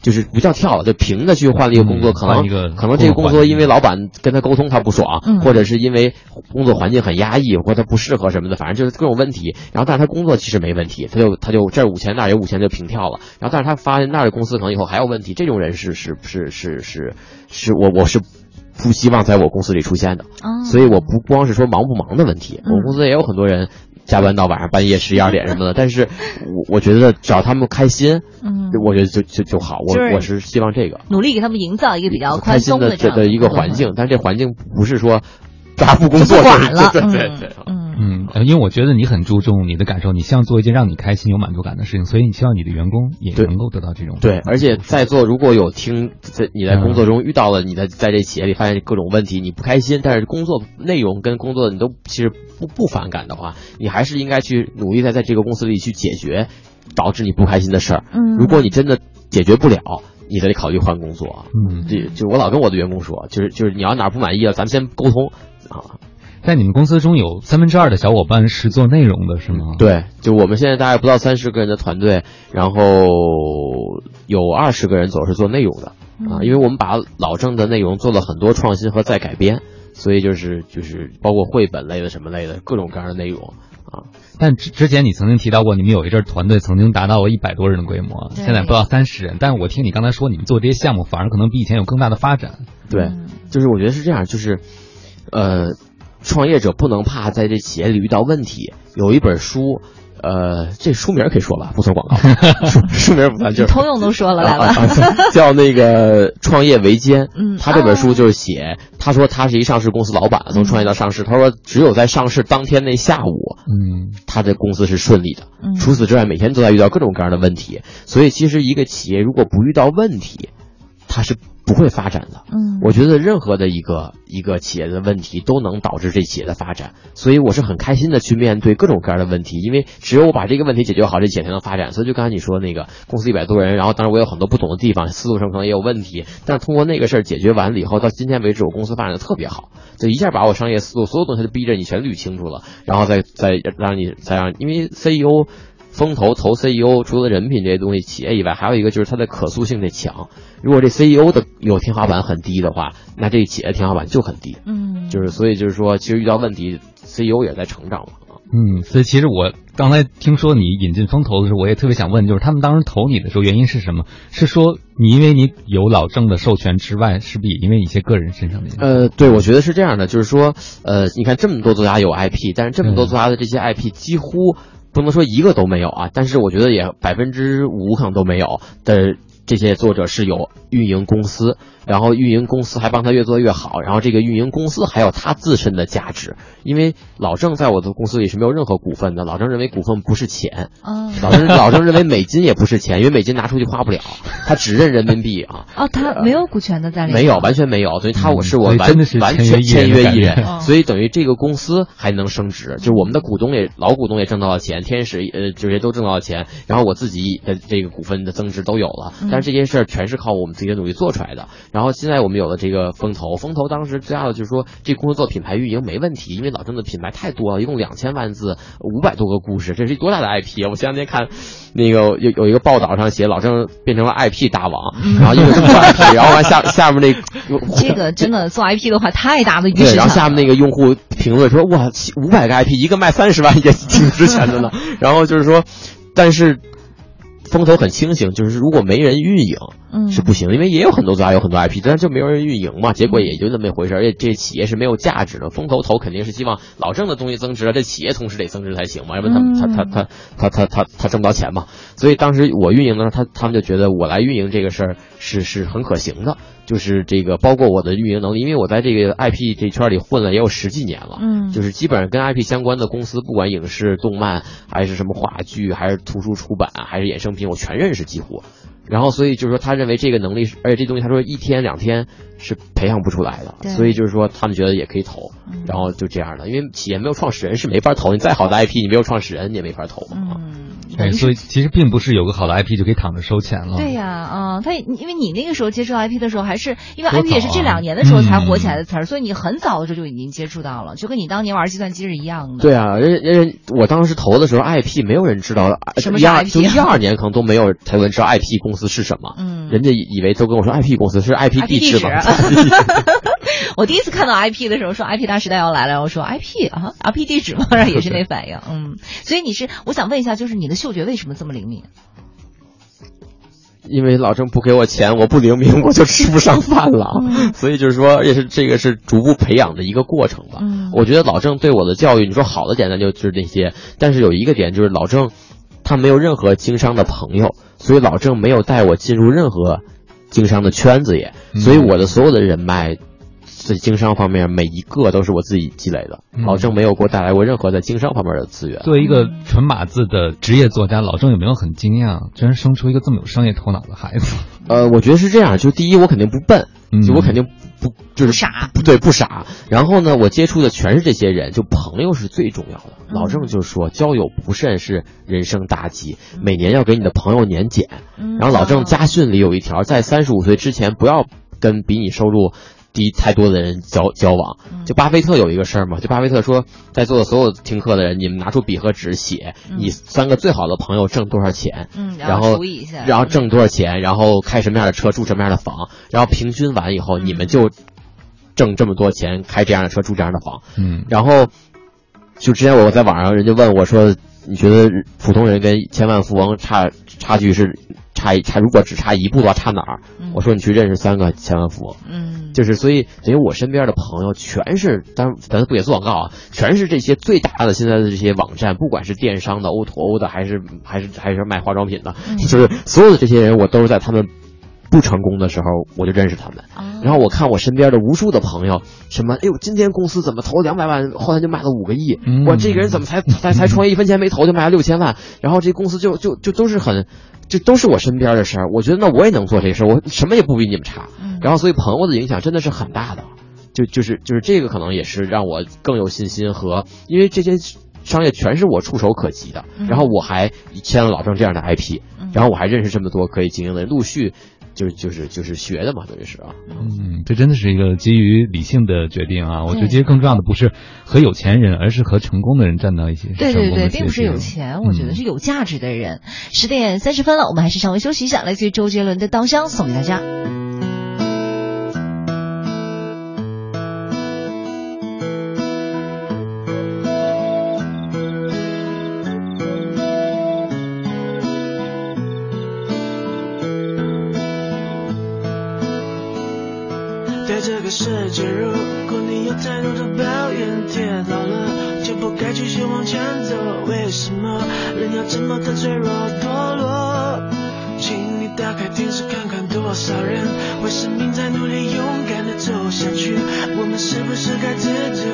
就是不叫跳了，就平的去换了一个工作，嗯可能可能这个工作因为老板跟他沟通他不爽，嗯或者是因为工作环境很压抑，或者他不适合什么的，反正就是各种问题。然后但是他工作其实没问题，他就他就这儿五千那儿有五千就平跳了。然后但是他发现那儿的公司可能以后还有问题，这种人是是是是是是我我是不希望在我公司里出现的。哦所以我不光是说忙不忙的问题，嗯我公司也有很多人加班到晚上半夜十一二点什么的，但是我我觉得只要他们开心，嗯我觉得就就就好。我就是我是希望这个努力给他们营造一个比较开宽松心的这样的一个环境，但是这环境不是说大家不工作就管了对对对嗯对。嗯，呃因为我觉得你很注重你的感受，你希望做一件让你开心、有满足感的事情，所以你希望你的员工也能够得到这种对，而且在座如果有听在你在工作中遇到了你的在这企业里发现各种问题，你不开心，但是工作内容跟工作你都其实不不反感的话，你还是应该去努力在在这个公司里去解决导致你不开心的事儿。嗯如果你真的解决不了，你得考虑换工作啊。嗯，这就我老跟我的员工说，就是就是你要哪儿不满意了，咱们先沟通啊。在你们公司中有三分之二的小伙伴是做内容的，是吗？对，就我们现在大概不到三十个人的团队，然后有二十个人走是做内容的啊，因为我们把老郑的内容做了很多创新和再改编，所以就是就是包括绘本类的什么类的各种各样的内容啊。但之之前你曾经提到过，你们有一阵儿团队曾经达到过一百多人的规模，现在不到三十人。但是我听你刚才说，你们做这些项目反而可能比以前有更大的发展。对，就是我觉得是这样，就是，呃，创业者不能怕在这企业里遇到问题。有一本书，呃，这书名可以说吧，不做广告，书书名不算，就是通用都说了来吧啊啊啊叫那个《创业维艰》。嗯他这本书就是写，他说他是一上市公司老板，从创业到上市，他说只有在上市当天那下午，嗯，他的公司是顺利的。嗯除此之外，每天都在遇到各种各样的问题。所以，其实一个企业如果不遇到问题，他是不会发展的。嗯我觉得任何的一个一个企业的问题都能导致这企业的发展，所以我是很开心的去面对各种各样的问题，因为只有我把这个问题解决好，这企业才能发展。所以就刚才你说的那个公司一百多人，然后当然我有很多不懂的地方，思路上可能也有问题，但是通过那个事儿解决完了以后，到今天为止我公司发展的特别好，就一下把我商业思路所有东西都逼着你全捋清楚了，然后再再让你再让，因为 CEO。风投投 CEO 除了人品这些东西企业以外，还有一个就是它的可塑性得强。如果这 CEO 的有天花板很低的话，那这企业天花板就很低。嗯，就是所以就是说，其实遇到问题，CEO 也在成长嘛。嗯，所以其实我刚才听说你引进风投的时候，我也特别想问，就是他们当时投你的时候，原因是什么？是说你因为你有老郑的授权之外，是不是也因为一些个人身上的因？呃，对，我觉得是这样的，就是说，呃，你看这么多作家有 IP，但是这么多作家的这些 IP 几乎不能说一个都没有啊，但是我觉得也百分之五可能都没有的这些作者是有运营公司，然后运营公司还帮他越做越好，然后这个运营公司还有他自身的价值，因为老郑在我的公司里是没有任何股份的，老郑认为股份不是钱，哦。老郑老郑认为美金也不是钱，因为美金拿出去花不了，他只认人民币啊。哦，他没有股权的在里面，没有，完全没有，所以他我是我完完签约艺人的全签约艺人，哦。所以等于这个公司还能升值，就是我们的股东也老股东也挣到了钱，天使呃这些都挣到了钱，然后我自己的这个股份的增值都有了，嗯但是这件事儿全是靠我们自己的努力做出来的。然后现在我们有了这个风投，风投当时最大的就是说这公司做品牌运营没问题，因为老郑的品牌太多了，一共两千万字，五百多个故事，这是多大的 IP 啊！我前两天看那个有有一个报道上写老郑变成了 IP 大王，然后因为这么多 IP，然后完下下面那个这个真的做 IP 的话，太大的鱼对，市场然后下面那个用户评论说：“哇，五百个 IP，一个卖三十万也挺值钱的呢。”然后就是说，但是风投很清醒，就是如果没人运营，嗯，是不行，因为也有很多咱有很多 IP，但是就没有人运营嘛，结果也就那么一回事儿，且这企业是没有价值的。风投投肯定是希望老郑的东西增值了，这企业同时得增值才行嘛，要不他他他他他他他他挣不到钱嘛。所以当时我运营的时候，他他们就觉得我来运营这个事儿是是很可行的。就是这个包括我的运营能力，因为我在这个 IP 这圈里混了也有十几年了，嗯就是基本上跟 IP 相关的公司，不管影视、动漫，还是什么话剧，还是图书出版，还是衍生品，我全认识几乎。然后，所以就是说，他认为这个能力是，而且这东西他说一天两天是培养不出来的，所以就是说，他们觉得也可以投，然后就这样的。因为企业没有创始人是没法投，你再好的 IP，你没有创始人你也没法投嘛。对，所以其实并不是有个好的 IP 就可以躺着收钱了。对呀，啊，他因为你那个时候接触 IP 的时候，还是因为 IP 也是这两年的时候才火起来的词儿，所以你很早的时候就已经接触到了，就跟你当年玩计算机是一样的。对啊，人人我当时投的时候，IP 没有人知道，什么是一二 IP 就一二年可能都没有台湾知道 IP 公司是什么，嗯。人家以以为都跟我说 IP 公司是 IP 地址嘛，我第一次看到 IP 的时候，说 IP 大时代要来了，我说 IP 啊，IP 地址嘛，然后也是那反应，嗯，所以你是，我想问一下，就是你的嗅觉为什么这么灵敏？因为老郑不给我钱，我不灵敏，我就吃不上饭了。嗯 所以就是说，也是这个是逐步培养的一个过程吧。嗯我觉得老郑对我的教育，你说好的点，那就是那些，但是有一个点就是老郑他没有任何经商的朋友，所以老郑没有带我进入任何经商的圈子也，嗯所以我的所有的人脉。在经商方面，每一个都是我自己积累的。嗯老郑没有给我带来过任何在经商方面的资源。作为一个纯码字的职业作家，老郑有没有很惊讶，居然生出一个这么有商业头脑的孩子？呃，我觉得是这样，就第一，我肯定不笨，就我肯定不就是傻，不对，不傻。然后呢，我接触的全是这些人，就朋友是最重要的。老郑就说，交友不慎是人生大忌，每年要给你的朋友年检。然后老郑家训里有一条，在三十五岁之前不要跟比你收入。低太多的人交交往，就巴菲特有一个事儿嘛，就巴菲特说，在座的所有听课的人，你们拿出笔和纸写，你三个最好的朋友挣多少钱，嗯然然后后除以一下然后挣多少钱，然后开什么样的车，住什么样的房，然后平均完以后，你们就挣这么多钱，开这样的车，住这样的房，嗯，然后就之前我在网上人家问我说，你觉得普通人跟千万富翁差差距是差一差，如果只差一步的话，差哪儿？我说你去认识三个千万富翁，嗯，就是所以等于我身边的朋友全是，当然咱不也做广告啊，全是这些最大的现在的这些网站，不管是电商的、O to O 的，还是还是还是卖化妆品的，就是所有的这些人，我都是在他们。不成功的时候，我就认识他们。然后我看我身边的无数的朋友，什么，哎呦，今天公司怎么投两百万，后来就卖了五个亿？我这个人怎么才才才创业一分钱没投就卖了六千万？然后这公司就就就都是很，就都是我身边的事儿。我觉得那我也能做这事儿，我什么也不比你们差。然后所以朋友的影响真的是很大的，就就是就是这个可能也是让我更有信心和，因为这些商业全是我触手可及的，然后我还签了老郑这样的 IP，然后我还认识这么多可以经营的人，陆续。就是就是就是学的嘛，等于是啊。嗯，这真的是一个基于理性的决定啊！我觉得其实更重要的不是和有钱人，而是和成功的人站到一起。对对对，并不是有钱，我觉得是有价值的人。十点三十分了，我们还是稍微休息一下，来自于周杰伦的《稻香》送给大家。世界，如果你有太多的抱怨，跌倒了就不该继续往前走。为什么人要这么的脆弱堕落？请你打开电视看看，多少人为生命在努力，勇敢的走下去。我们是不是该知足，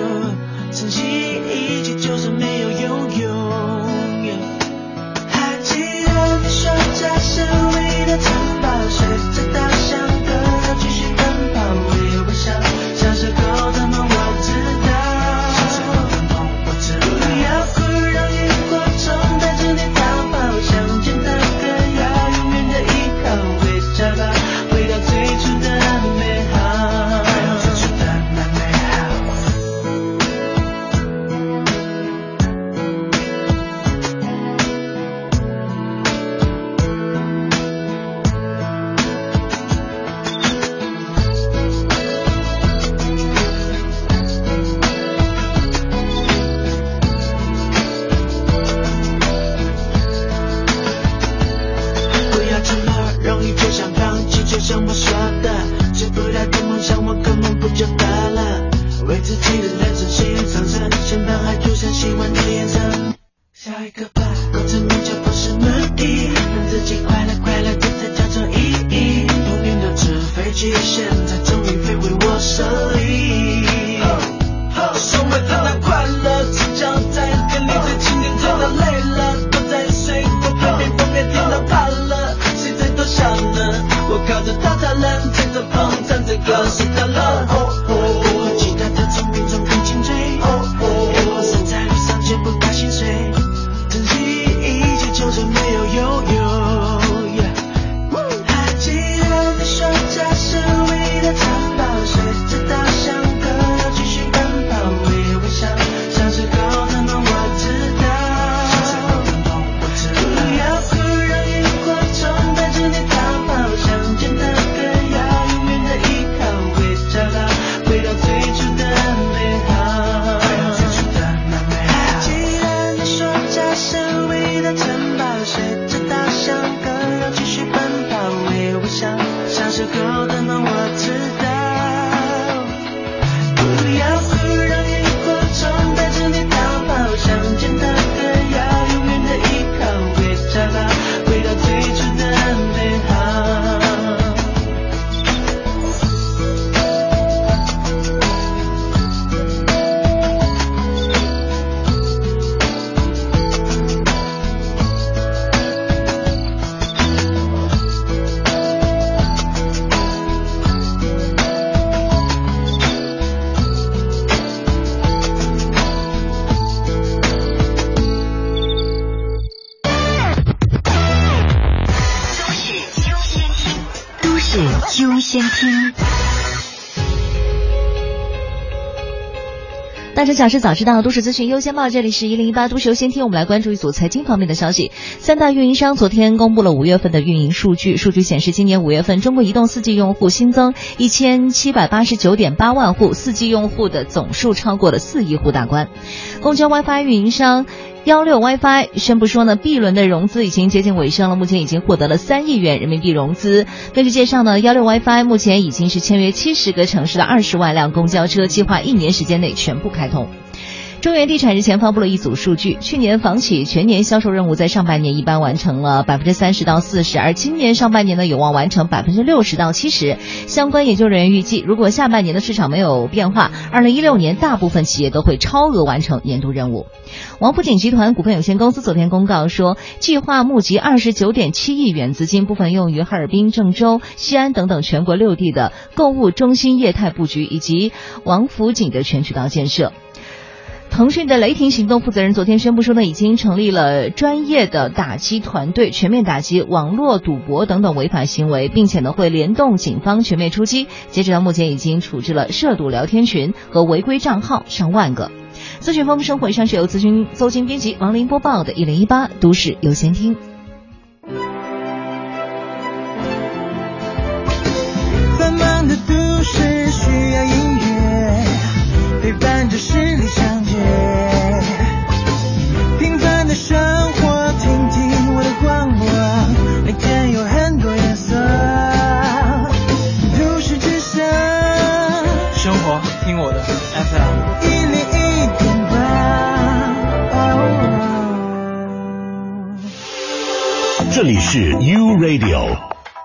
珍惜一切，就算没有拥有。还记得你说这是唯一的城堡，随着大城小事早知道，都市资讯优先报。这里是一零一八都市优先听，我们来关注一组财经方面的消息。三大运营商昨天公布了五月份的运营数据，数据显示，今年五月份中国移动四 G 用户新增一千七百八十九点八万户，四 G 用户的总数超过了四亿户大关。公交 WiFi 运营商。幺六 WiFi 宣布说呢，B 轮的融资已经接近尾声了，目前已经获得了三亿元人民币融资。根据介绍呢，幺六 WiFi 目前已经是签约七十个城市的二十万辆公交车，计划一年时间内全部开通。中原地产日前发布了一组数据，去年房企全年销售任务在上半年一般完成了百分之三十到四十，而今年上半年呢有望完成百分之六十到七十。相关研究人员预计，如果下半年的市场没有变化，二零一六年大部分企业都会超额完成年度任务。王府井集团股份有限公司昨天公告说，计划募集二十九点七亿元资金，部分用于哈尔滨、郑州、西安等等全国六地的购物中心业态布局，以及王府井的全渠道建设。腾讯的雷霆行动负责人昨天宣布说呢，已经成立了专业的打击团队，全面打击网络赌博等等违法行为，并且呢会联动警方全面出击。截止到目前，已经处置了涉赌聊天群和违规账号上万个。资讯丰富生活上是由资讯邹金编辑王林播报的《一零一八都市优先听》。繁忙的都市需要音乐陪伴着十里长街，平凡的生活，听听我的广播，每天有很多颜色。都市之声，生活听我的 FM。一零一点八。这里是 U Radio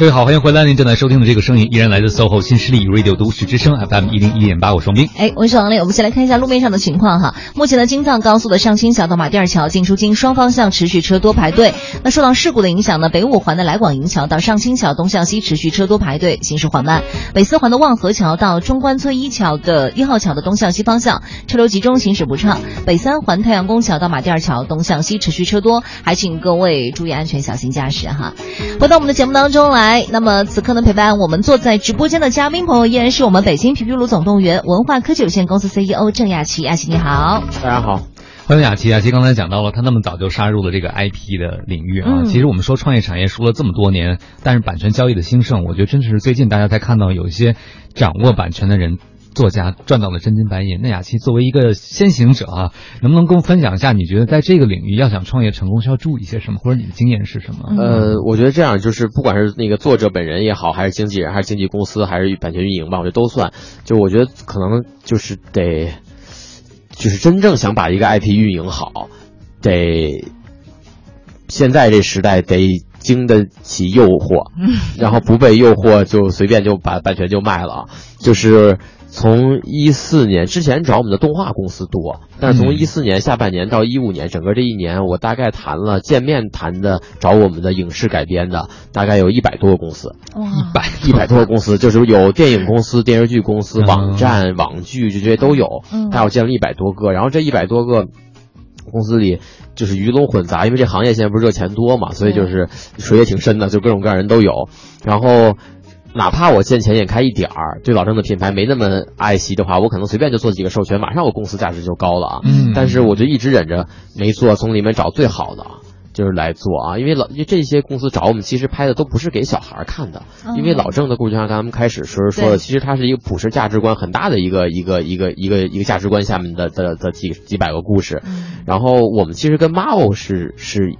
各位好，欢迎回来！您正在收听的这个声音依然来自 SOHO 新势力 Radio 都市之声 FM 一零一点八，我是王斌。哎，我是王丽，我们先来看一下路面上的情况哈。目前的京藏高速的上清桥到马甸桥进出京双方向持续车多排队。那受到事故的影响呢，北五环的来广营桥到上清桥东向西持续车多排队，行驶缓慢。北四环的望河桥到中关村一桥的一号桥的东向西方向车流集中，行驶不畅。北三环太阳宫桥到马甸桥东向西持续车多，还请各位注意安全，小心驾驶哈。回到我们的节目当中来，那么此刻呢，陪伴我们坐在直播间的嘉宾朋友依然是我们北京皮皮鲁总动员文化科技有限公司 CEO 郑亚琪，亚琪你好。大家好。欢迎雅琪，雅琪刚才讲到了，他那么早就杀入了这个 IP 的领域啊。嗯其实我们说创业产业说了这么多年，但是版权交易的兴盛，我觉得真的是最近大家才看到有一些掌握版权的人。作家赚到了真金白银。那雅琪作为一个先行者啊，能不能跟我分享一下，你觉得在这个领域要想创业成功，需要注意些什么，或者你的经验是什么？呃，我觉得这样就是，不管是那个作者本人也好，还是经纪人，还是经纪公司，还是版权运营吧，我觉得都算。就我觉得可能就是得，就是真正想把一个 IP 运营好，得现在这时代得经得起诱惑，然后不被诱惑就随便就把版权就卖了啊。就是从一四年之前找我们的动画公司多，但是从嗯一四年下半年到一五年，整个这一年我大概谈了见面谈的找我们的影视改编的，大概有一百多个公司。一百一百多个公司，就是有电影公司、电视剧公司、网站、网剧这些都有。嗯大概我见了一百多个，然后这一百多个公司里就是鱼龙混杂，因为这行业现在不是热钱多嘛，所以就是水也挺深的，就各种各样人都有。然后。哪怕我见钱眼开一点儿，对老郑的品牌没那么爱惜的话，我可能随便就做几个授权，马上我公司价值就高了啊。嗯但是我就一直忍着没做，从里面找最好的，就是来做啊。因为老因为这些公司找我们，其实拍的都不是给小孩儿看的，嗯因为老郑的故事就像咱们开始时候说的，其实它是一个普世价值观很大的一个一个一个一个一个价值观下面的的的几几百个故事。然后我们其实跟 Marvel 是是。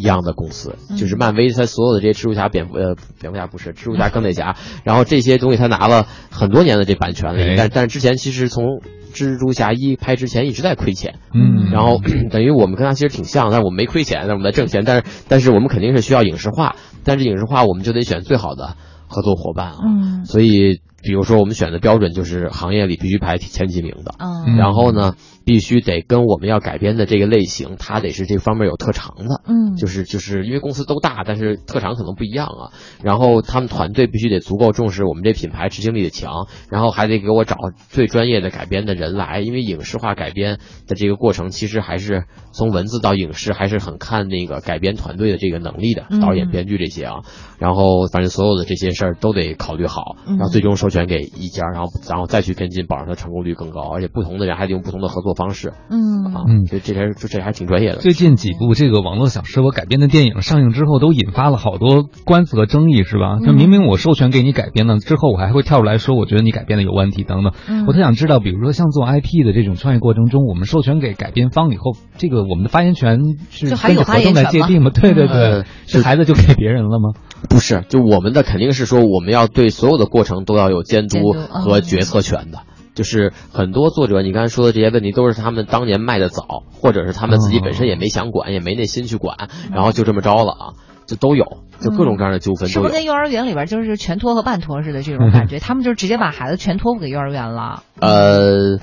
一样的公司，就是漫威，它所有的这些蜘蛛侠、蝙蝠呃蝙蝠侠不是蜘蛛侠、钢铁侠，然后这些东西他拿了很多年的这版权了，哎但但是之前其实从蜘蛛侠一拍之前一直在亏钱，嗯。然后 等于我们跟他其实挺像，但是我们没亏钱，但是我们在挣钱，但是但是我们肯定是需要影视化，但是影视化我们就得选最好的合作伙伴啊，嗯。所以比如说我们选的标准就是行业里必须排前几名的，嗯。然后呢必须得跟我们要改编的这个类型，它得是这方面有特长的，嗯就是就是因为公司都大，但是特长可能不一样啊。然后他们团队必须得足够重视我们这品牌执行力的强，然后还得给我找最专业的改编的人来，因为影视化改编的这个过程，其实还是从文字到影视还是很看那个改编团队的这个能力的，嗯导演、编剧这些啊。然后反正所有的这些事儿都得考虑好，嗯然后最终授权给一家，然后然后再去跟进，保证它成功率更高，而且不同的人还得用不同的合作方式嗯啊。嗯这这还这这还挺专业的。最近几部这个网络小说改编的电影上映之后，都引发了好多官司和争议，是吧？嗯就明明我授权给你改编了，之后我还会跳出来说，我觉得你改编的有问题等等。嗯我特想知道，比如说像做 IP 的这种创业过程中，我们授权给改编方以后，这个我们的发言权是根据合同来界定吗？对对对呃，这孩子就给别人了吗？不是，就我们的肯定是说，我们要对所有的过程都要有监督和决策权的。就是很多作者，你刚才说的这些问题，都是他们当年卖的早，或者是他们自己本身也没想管，也没那心去管，然后就这么着了啊，就都有，就各种各样的纠纷是不是。跟幼儿园里边就是全托和半托似的这种感觉？他们就直接把孩子全托付给幼儿园了。呃，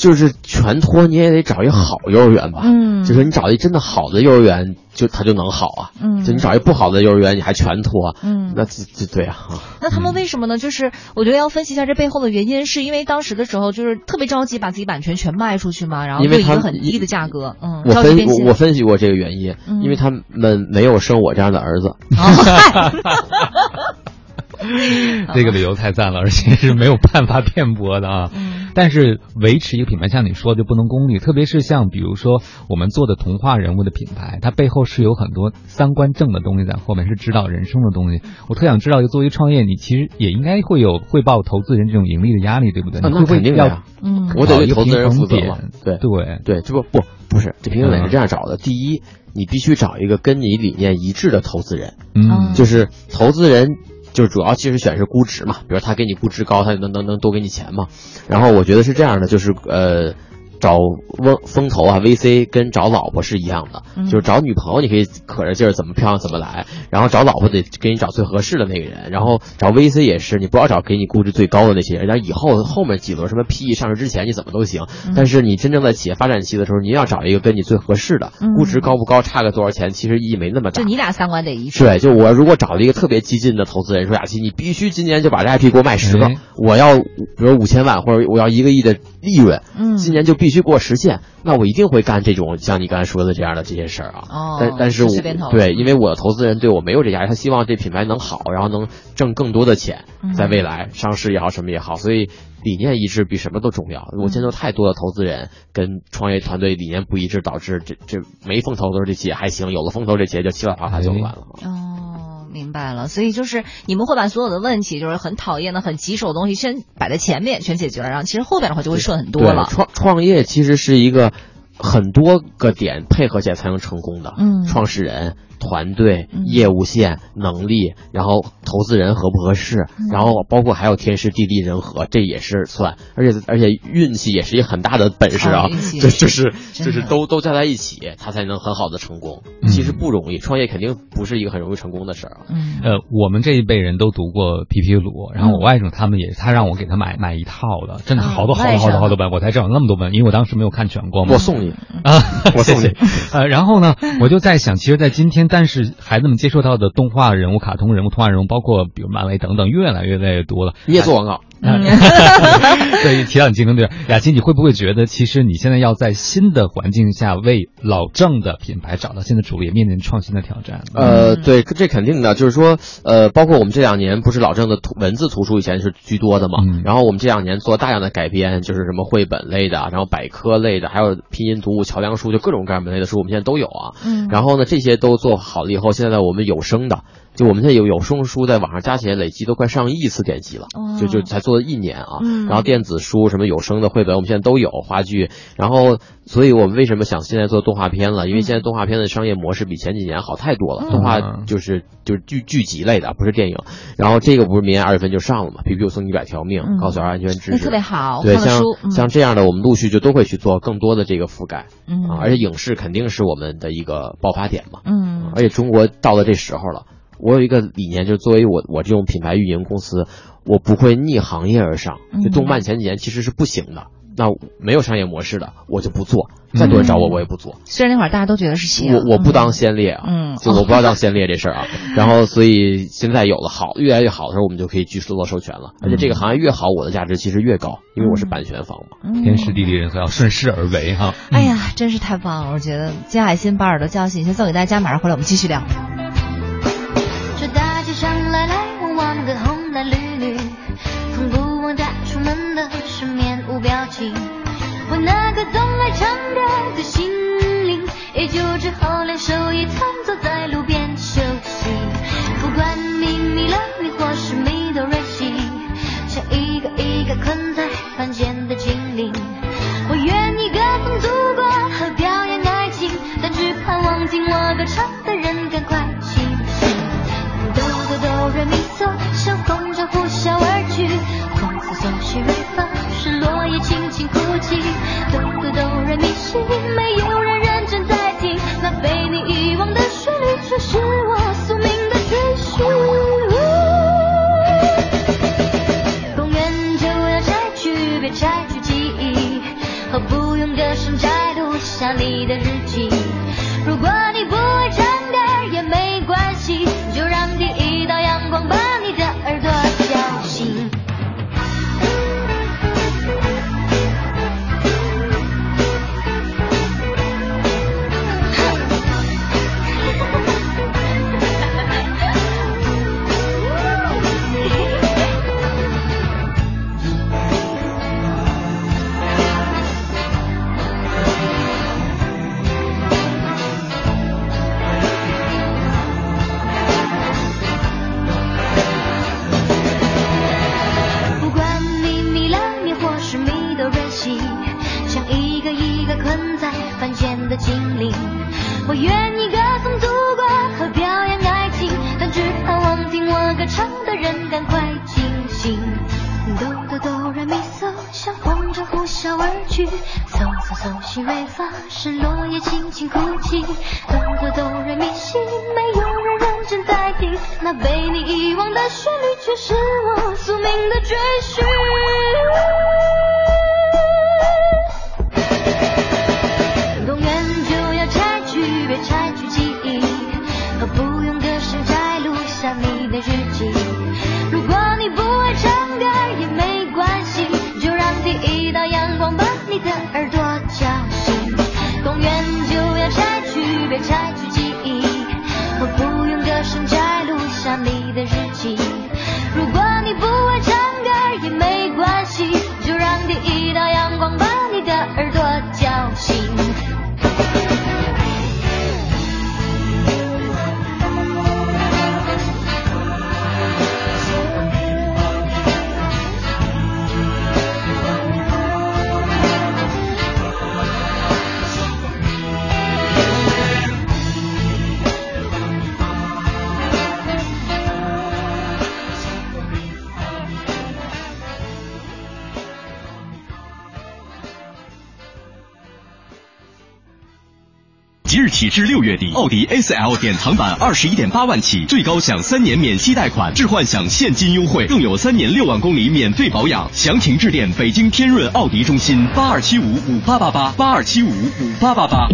就是全托你也得找一个好幼儿园吧，嗯。就是你找一真的好的幼儿园，就他就能好啊，嗯。就你找一不好的幼儿园，你还全托，嗯。那这这对啊，啊那他们为什么呢？就是我觉得要分析一下这背后的原因，是因为当时的时候就是特别着急把自己版权全卖出去嘛，然后因为他用一个很低的价格，嗯，我分。我我分析过这个原因，嗯。因为他们没有生我这样的儿子。这个理由太赞了，而且是没有办法辩驳的啊。但是维持一个品牌，像你说的就不能功利，特别是像比如说我们做的童话人物的品牌，它背后是有很多三观正的东西在后面，是指导人生的东西。我特想知道，就作为创业，你其实也应该会有汇报投资人这种盈利的压力，对不对？啊那你会不会要肯定的呀嗯我得对找一个投资人负责嘛？对对对，这不不不是这平衡点是这样找的。第一，你必须找一个跟你理念一致的投资人，嗯就是投资人。就主要其实选是估值嘛，比如他给你估值高，他就能能能多给你钱嘛。然后我觉得是这样的，就是呃，找风风投啊 VC 跟找老婆是一样的，嗯。就是找女朋友你可以可着劲儿怎么漂亮怎么来，然后找老婆得给你找最合适的那个人，然后找 VC 也是，你不要找给你估值最高的那些人，然后以后后面几轮什么 PE 上市之前你怎么都行，嗯。但是你真正在企业发展期的时候，你要找一个跟你最合适的，嗯。估值高不高差个多少钱，其实意义没那么大。就。你俩三观得一致。对，就我如果找了一个特别激进的投资人，说雅琪，你必须今年就把这 IP 给我卖十个，哎。我要比如五千万或者我要一个亿的利润，嗯今年就必须给我实现，那我一定会干这种像你刚才说的这样的这些事儿啊。哦但但是我对，因为我的投资人对我没有这压力，他希望这品牌能好，然后能挣更多的钱，嗯在未来上市也好，什么也好，所以理念一致比什么都重要。我见到太多的投资人跟创业团队理念不一致，导致这这没风投的时候这企业还行，有了风投这企业就稀里哗啦就完了。哦，明白了。所以就是你们会把所有的问题，就是很讨厌的、很棘手的东西，先摆在前面，全解决了，然后其实后边的话就会顺很多，了。创创业其实是一个很多个点配合起来才能成功的。嗯创始人、团队、业务线、能力，然后投资人合不合适，然后包括还有天时地利人和，这也是算，而且而且运气也是一个很大的本事啊。这 就是就是都都加在一起，他才能很好的成功。其实不容易，创业肯定不是一个很容易成功的事儿啊。嗯。呃，我们这一辈人都读过皮皮鲁，然后我外甥他们也，他让我给他买买一套的，真的好多好多好多好多本，我才知道有那么多本，因为我当时没有看全过嘛。我送你。啊，我送你呃，然后呢，我就在想，其实，在今天，但是孩子们接触到的动画人物、卡通人物、童话人物，包括比如漫威等等，越来越来越多了。你也做广告。嗯，对，提到你竞争对手，雅琪，你会不会觉得，其实你现在要在新的环境下为老郑的品牌找到新的主力，面临创新的挑战？呃，对，这肯定的，就是说，呃，包括我们这两年不是老郑的图文字图书以前是居多的嘛，然后我们这两年做大量的改编，就是什么绘本类的，然后百科类的，还有拼音读物、桥梁书，就各种各样类的书，我们现在都有啊。嗯。然后呢，这些都做好了以后，现在我们有声的，就我们现在有有声书在网上加起来累计都快上亿次点击了，就就才做了一年啊。嗯然后电子书什么有声的绘本，我们现在都有话剧，然后所以我们为什么想现在做动画片了？因为现在动画片的商业模式比前几年好太多了，嗯动画就是就是剧剧集类的，不是电影。然后这个不是明年二月份就上了嘛？皮皮我送你一百条命，嗯告诉儿安全知识，特别好对，像像这样的，我们陆续就都会去做更多的这个覆盖。嗯啊，而且影视肯定是我们的一个爆发点嘛。嗯而且中国到了这时候了，我有一个理念，就是作为我我这种品牌运营公司，我不会逆行业而上。就嗯动漫前几年其实是不行的，那没有商业模式的，我就不做。再多人找我，我也不做。虽然那会儿大家都觉得是企业，我我不当先烈啊，嗯就我不要当先烈这事儿啊。然后所以现在有了好越来越好的时候，我们就可以去收到授权了。而且这个行业越好，我的价值其实越高，因为我是版权方嘛。嗯天时地利人和要顺势而为哈。哎呀，真是太棒了！我觉得金海心把耳朵叫醒，先送给大家，马上回来我们继续聊。那个总爱唱歌的心灵，也就只好两手一摊坐在路边休息。不管你迷了迷或是迷都瑞西，像一个一个困在凡间的精灵。我愿意歌颂祖国和表演爱情，但只盼望听我歌唱的人赶快清醒。哆哆哆来咪嗦，像风筝呼啸而去，风嗦西瑞发，是落叶轻轻哭泣。哆哆哆来咪西，没有人认真在听，那被你遗忘的旋律，却是我宿命的追寻。公园就要拆去，别拆去记忆，和不用歌声摘录下你的日记。如果你凡间的精灵。我愿意歌颂祖国和表扬爱情，但只盼望听我歌唱的人赶快清醒。哆哆哆来咪嗦，像风筝呼啸而去，嗦嗦嗦西瑞发，是落叶轻轻哭泣。哆哆哆来咪西，没有人认真在听，那被你遗忘的旋律，却是我宿命的追寻。起至六月底，奥迪 A4L 典藏版二十一点八万起，最高享三年免息贷款，置换享现金优惠，更有三年六万公里免费保养。详情致电北京天润奥迪中心八二七五五八八八八二七五五八八八。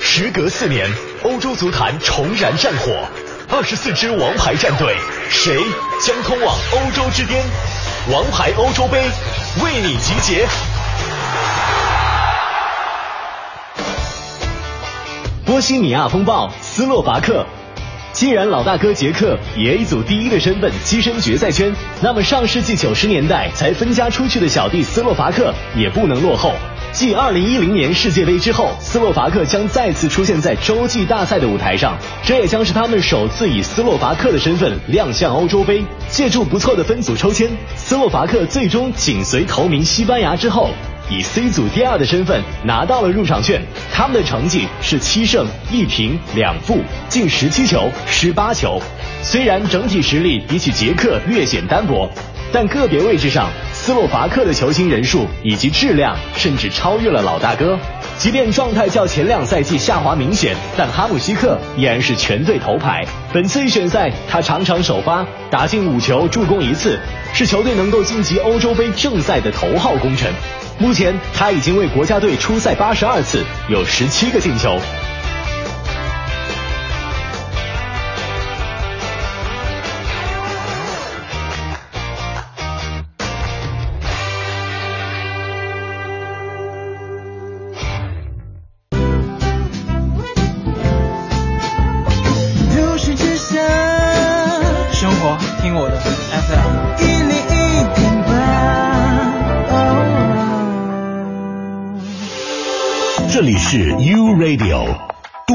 时隔四年，欧洲足坛重燃战火，二十四支王牌战队，谁将通往欧洲之巅？王牌欧洲杯为你集结。波西米亚风暴，斯洛伐克。既然老大哥捷克以 A 组第一的身份跻身决赛圈，那么上世纪九十年代才分家出去的小弟斯洛伐克也不能落后。继二零一零年世界杯之后，斯洛伐克将再次出现在洲际大赛的舞台上，这也将是他们首次以斯洛伐克的身份亮相欧洲杯。借助不错的分组抽签，斯洛伐克最终紧随头名西班牙之后，以 C 组第二的身份拿到了入场券。他们的成绩是七胜一平两负，进十七球失八球。虽然整体实力比起捷克略显单薄，但个别位置上，斯洛伐克的球星人数以及质量甚至超越了老大哥。即便状态较前两赛季下滑明显，但哈姆西克依然是全队头牌。本次预选赛，他场场首发，打进五球，助攻一次，是球队能够晋级欧洲杯正赛的头号功臣。目前，他已经为国家队出赛八十二次，有十七个进球。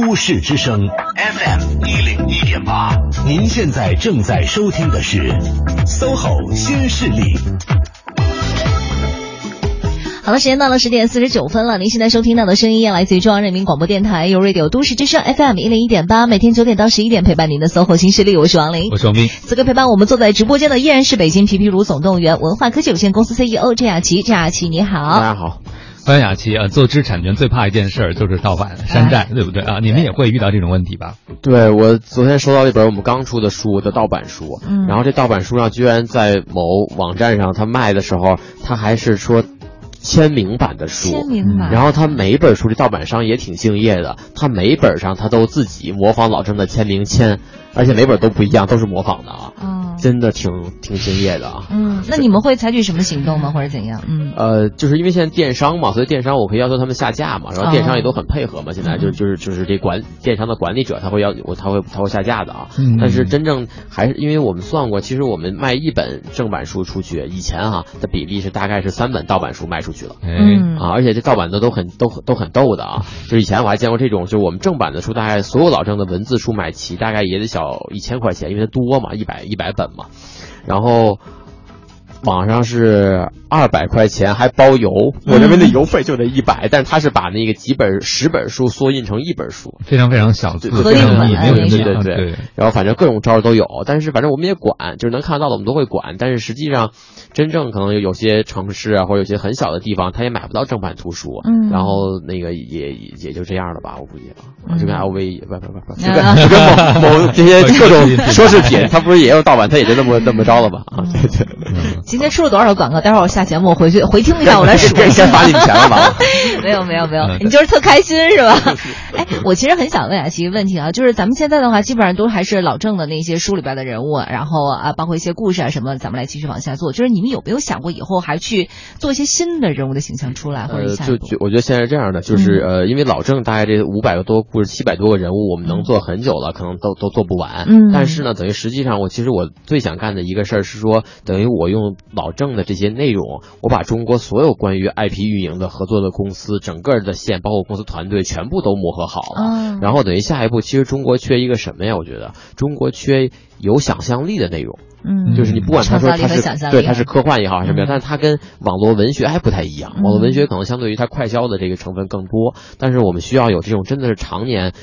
都市之声 FM 一零一点八，您现在正在收听的是 SOHO 新势力。好了，时间到了十点四十九分了。您现在收听到的声音来自于中央人民广播电台 u Radio 都市之声 FM 一零一点八，每天九点到十一点陪伴您的 SOHO 新势力，我是王琳，我是王斌。此刻陪伴我们坐在直播间的依然是北京皮皮鲁总动员文化科技有限公司 CEO 郑雅琪，郑雅琪你好。大家好。欢迎雅琪啊！做知识产权最怕一件事儿就是盗版、山寨，对不对啊？你们也会遇到这种问题吧？对我昨天收到一本我们刚出的书的盗版书，嗯然后这盗版书上居然在某网站上他卖的时候，他还是说。签名版的书，签名版然后他每一本书这盗版商也挺敬业的，他每本上他都自己模仿老郑的签名签，而且每本都不一样，都是模仿的啊，哦，真的挺挺敬业的啊。嗯，那你们会采取什么行动吗，或者怎样？嗯，呃，就是因为现在电商嘛，所以电商我可以要求他们下架嘛，然后电商也都很配合嘛。现在就就是就是这管电商的管理者他会要我他会他会下架的啊。嗯但是真正还是因为我们算过，其实我们卖一本正版书出去，以前哈、的比例是大概是三本盗版书卖出去了。嗯，啊，而且这盗版的都很都很都很逗的啊！就是以前我还见过这种，就是我们正版的书，大概所有老郑的文字书买齐，大概也得小一千块钱，因为它多嘛，一百一百本嘛。然后网上是二百块钱还包邮，我认为那邮费就得一百，但是他是把那个几本十本书缩印成一本书，非常非常小字，对非常版密，没有人对对对，然后反正各种招儿都有，但是反正我们也管，就是能看得到的我们都会管，但是实际上真正可能有有些城市啊，或者有些很小的地方，他也买不到正版图书，嗯。然后那个也也也就这样了吧，我估计啊，就跟 LV 不不不不，就啊跟就跟某 某这些各种奢侈品，它不是也有盗版，它也就那么那么着了吧？啊，对对，今天出了多少个广告？待会儿我下节目我回去回听一下，我来数。先罚你钱了吧？没有没有没有，嗯你就是特开心是吧？哎，我其实很想问雅琪一个问题啊，就是咱们现在的话，基本上都还是老郑的那些书里边的人物，然后啊，包括一些故事啊什么，咱们来继续往下做。就是你们有没有想过以后还去做一些新的人物的形象出来，或者？就就我觉得现在是这样的，就是呃，因为老郑大概这五百个多故事，七百多个人物，我们能做很久了，可能都都做不完。嗯但是呢，等于实际上我其实我最想干的一个事儿是说，等于我用老郑的这些内容，我把中国所有关于 IP 运营的合作的公司，整个的线，包括公司团队，全部都磨合好了。嗯然后等于下一步，其实中国缺一个什么呀？我觉得中国缺有想象力的内容。嗯就是你不管他说他是对他是科幻也好还是什么样，嗯但是它跟网络文学还不太一样。网络文学可能相对于它快消的这个成分更多，但是我们需要有这种真的是常年。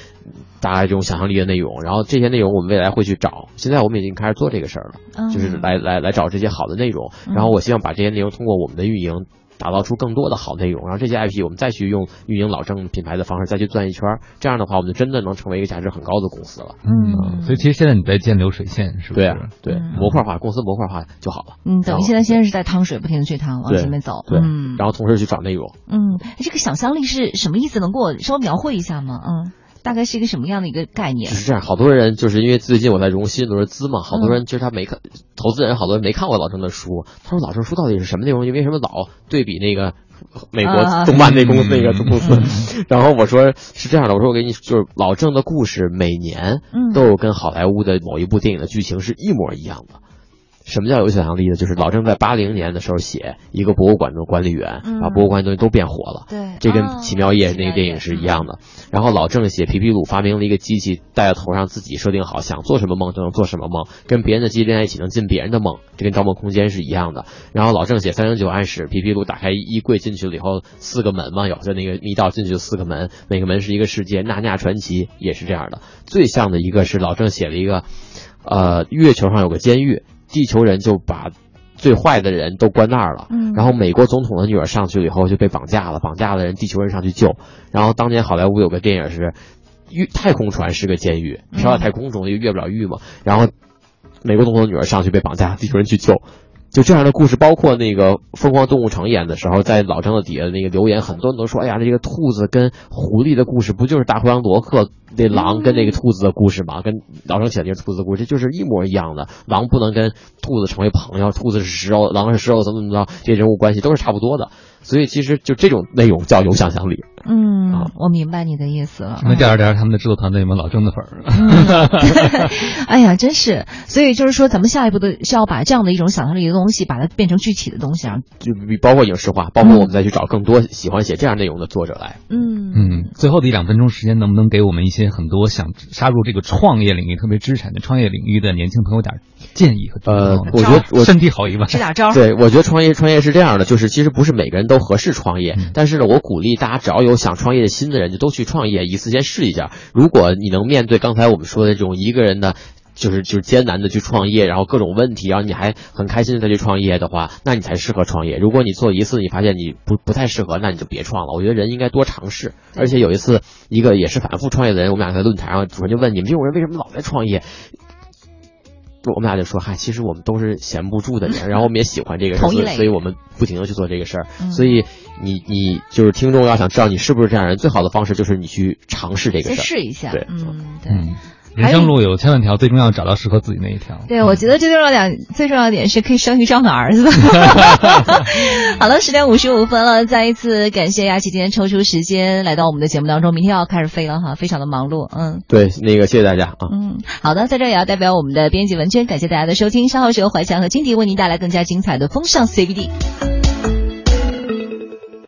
大家这种想象力的内容，然后这些内容我们未来会去找。现在我们已经开始做这个事儿了，嗯就是来来来找这些好的内容。然后我希望把这些内容通过我们的运营，打造出更多的好内容。然后这些 IP 我们再去用运营老郑品牌的方式再去转一圈儿，这样的话我们就真的能成为一个价值很高的公司了。嗯，所以其实现在你在建流水线，是不是？对啊，对，模块化，公司模块化就好了。嗯，等于现在先是在趟水，不停的去趟，往前面走。对，嗯然后同时去找内容。嗯，这个想象力是什么意思？能给我稍微描绘一下吗？嗯，大概是一个什么样的一个概念就？是这样，好多人就是因为最近我在融新融资嘛，好多人就是他没看，投资人好多人没看过老郑的书。他说老郑书到底是什么内容？因为什么老对比那个美国啊动漫那公司那个 公司？然后我说是这样的，我说我给你就是老郑的故事每年嗯都有跟好莱坞的某一部电影的剧情是一模一样的。什么叫有想象力呢？就是老郑在八零年的时候写一个博物馆的管理员，嗯把博物馆的东西都变活了。对这跟哦《奇妙夜》那个电影是一样的。然后老郑写皮皮鲁发明了一个机器，戴在头上自己设定好想做什么梦就能做什么梦，跟别人的机器连在一起能进别人的梦，这跟《盗梦空间》是一样的。然后老郑写三零九暗室，皮皮鲁打开衣柜进去了以后，四个门嘛，有就那个密道进去四个门，每个门是一个世界。纳尼亚传奇也是这样的。最像的一个是老郑写了一个，呃，月球上有个监狱，地球人就把。最坏的人都关那儿了，嗯然后美国总统的女儿上去了以后就被绑架了，绑架的人地球人上去救，然后当年好莱坞有个电影是，狱太空船是个监狱，飘在太空中又越不了狱嘛，然后美国总统的女儿上去被绑架，地球人去救。就这样的故事，包括那个《疯狂动物城》演的时候，在老张的底下那个留言，很多人都说：“哎呀，这个兔子跟狐狸的故事，不就是大灰狼罗克那狼跟那个兔子的故事吗？跟老张写的那个兔子的故事，就是一模一样的。狼不能跟兔子成为朋友，兔子是食肉，狼是食肉，怎么怎么着，这人物关系都是差不多的。所以其实就这种内容叫有想象力。嗯，我明白你的意思了。那第二点，他们的制作团队有没有老郑的粉儿？哎呀，真是，所以就是说，咱们下一步的是要把这样的一种想象力的东西，把它变成具体的东西啊。就比包括影视化，包括我们再去找更多喜欢写这样内容的作者来。嗯嗯，最后的一两分钟时间，能不能给我们一些很多想杀入这个创业领域，特别知识产权创业领域的年轻朋友点儿建议和呃，我觉得我身体好一万，支点招。对，我觉得创业创业是这样的，就是其实不是每个人都合适创业，但是呢，我鼓励大家只要有想创业的心的人，就都去创业，一次先试一下。如果你能面对刚才我们说的这种一个人的。就是就是艰难的去创业，然后各种问题，然后你还很开心的再去创业的话，那你才适合创业。如果你做一次，你发现你不不太适合，那你就别创了。我觉得人应该多尝试。而且有一次，一个也是反复创业的人，我们俩在论坛上，主任就问你们这种人为什么老在创业？我们俩就说，嗨，其实我们都是闲不住的人，然后我们也喜欢这个事儿，所以我们不停的去做这个事儿。嗯所以你你就是听众要想知道你是不是这样人，最好的方式就是你去尝试这个事儿，试一下。对，嗯，对。嗯，人生路有千万条，最重要找到适合自己那一条。对，我觉得最重要点，最重要点是可以生一个这样的儿子。好了，十点五十五分了，再一次感谢雅琪今天抽出时间来到我们的节目当中，明天要开始飞了哈，非常的忙碌，嗯对，那个谢谢大家啊。嗯，好的，在这也要代表我们的编辑文娟，感谢大家的收听，稍后是由怀强和金迪为您带来更加精彩的风尚 CBD。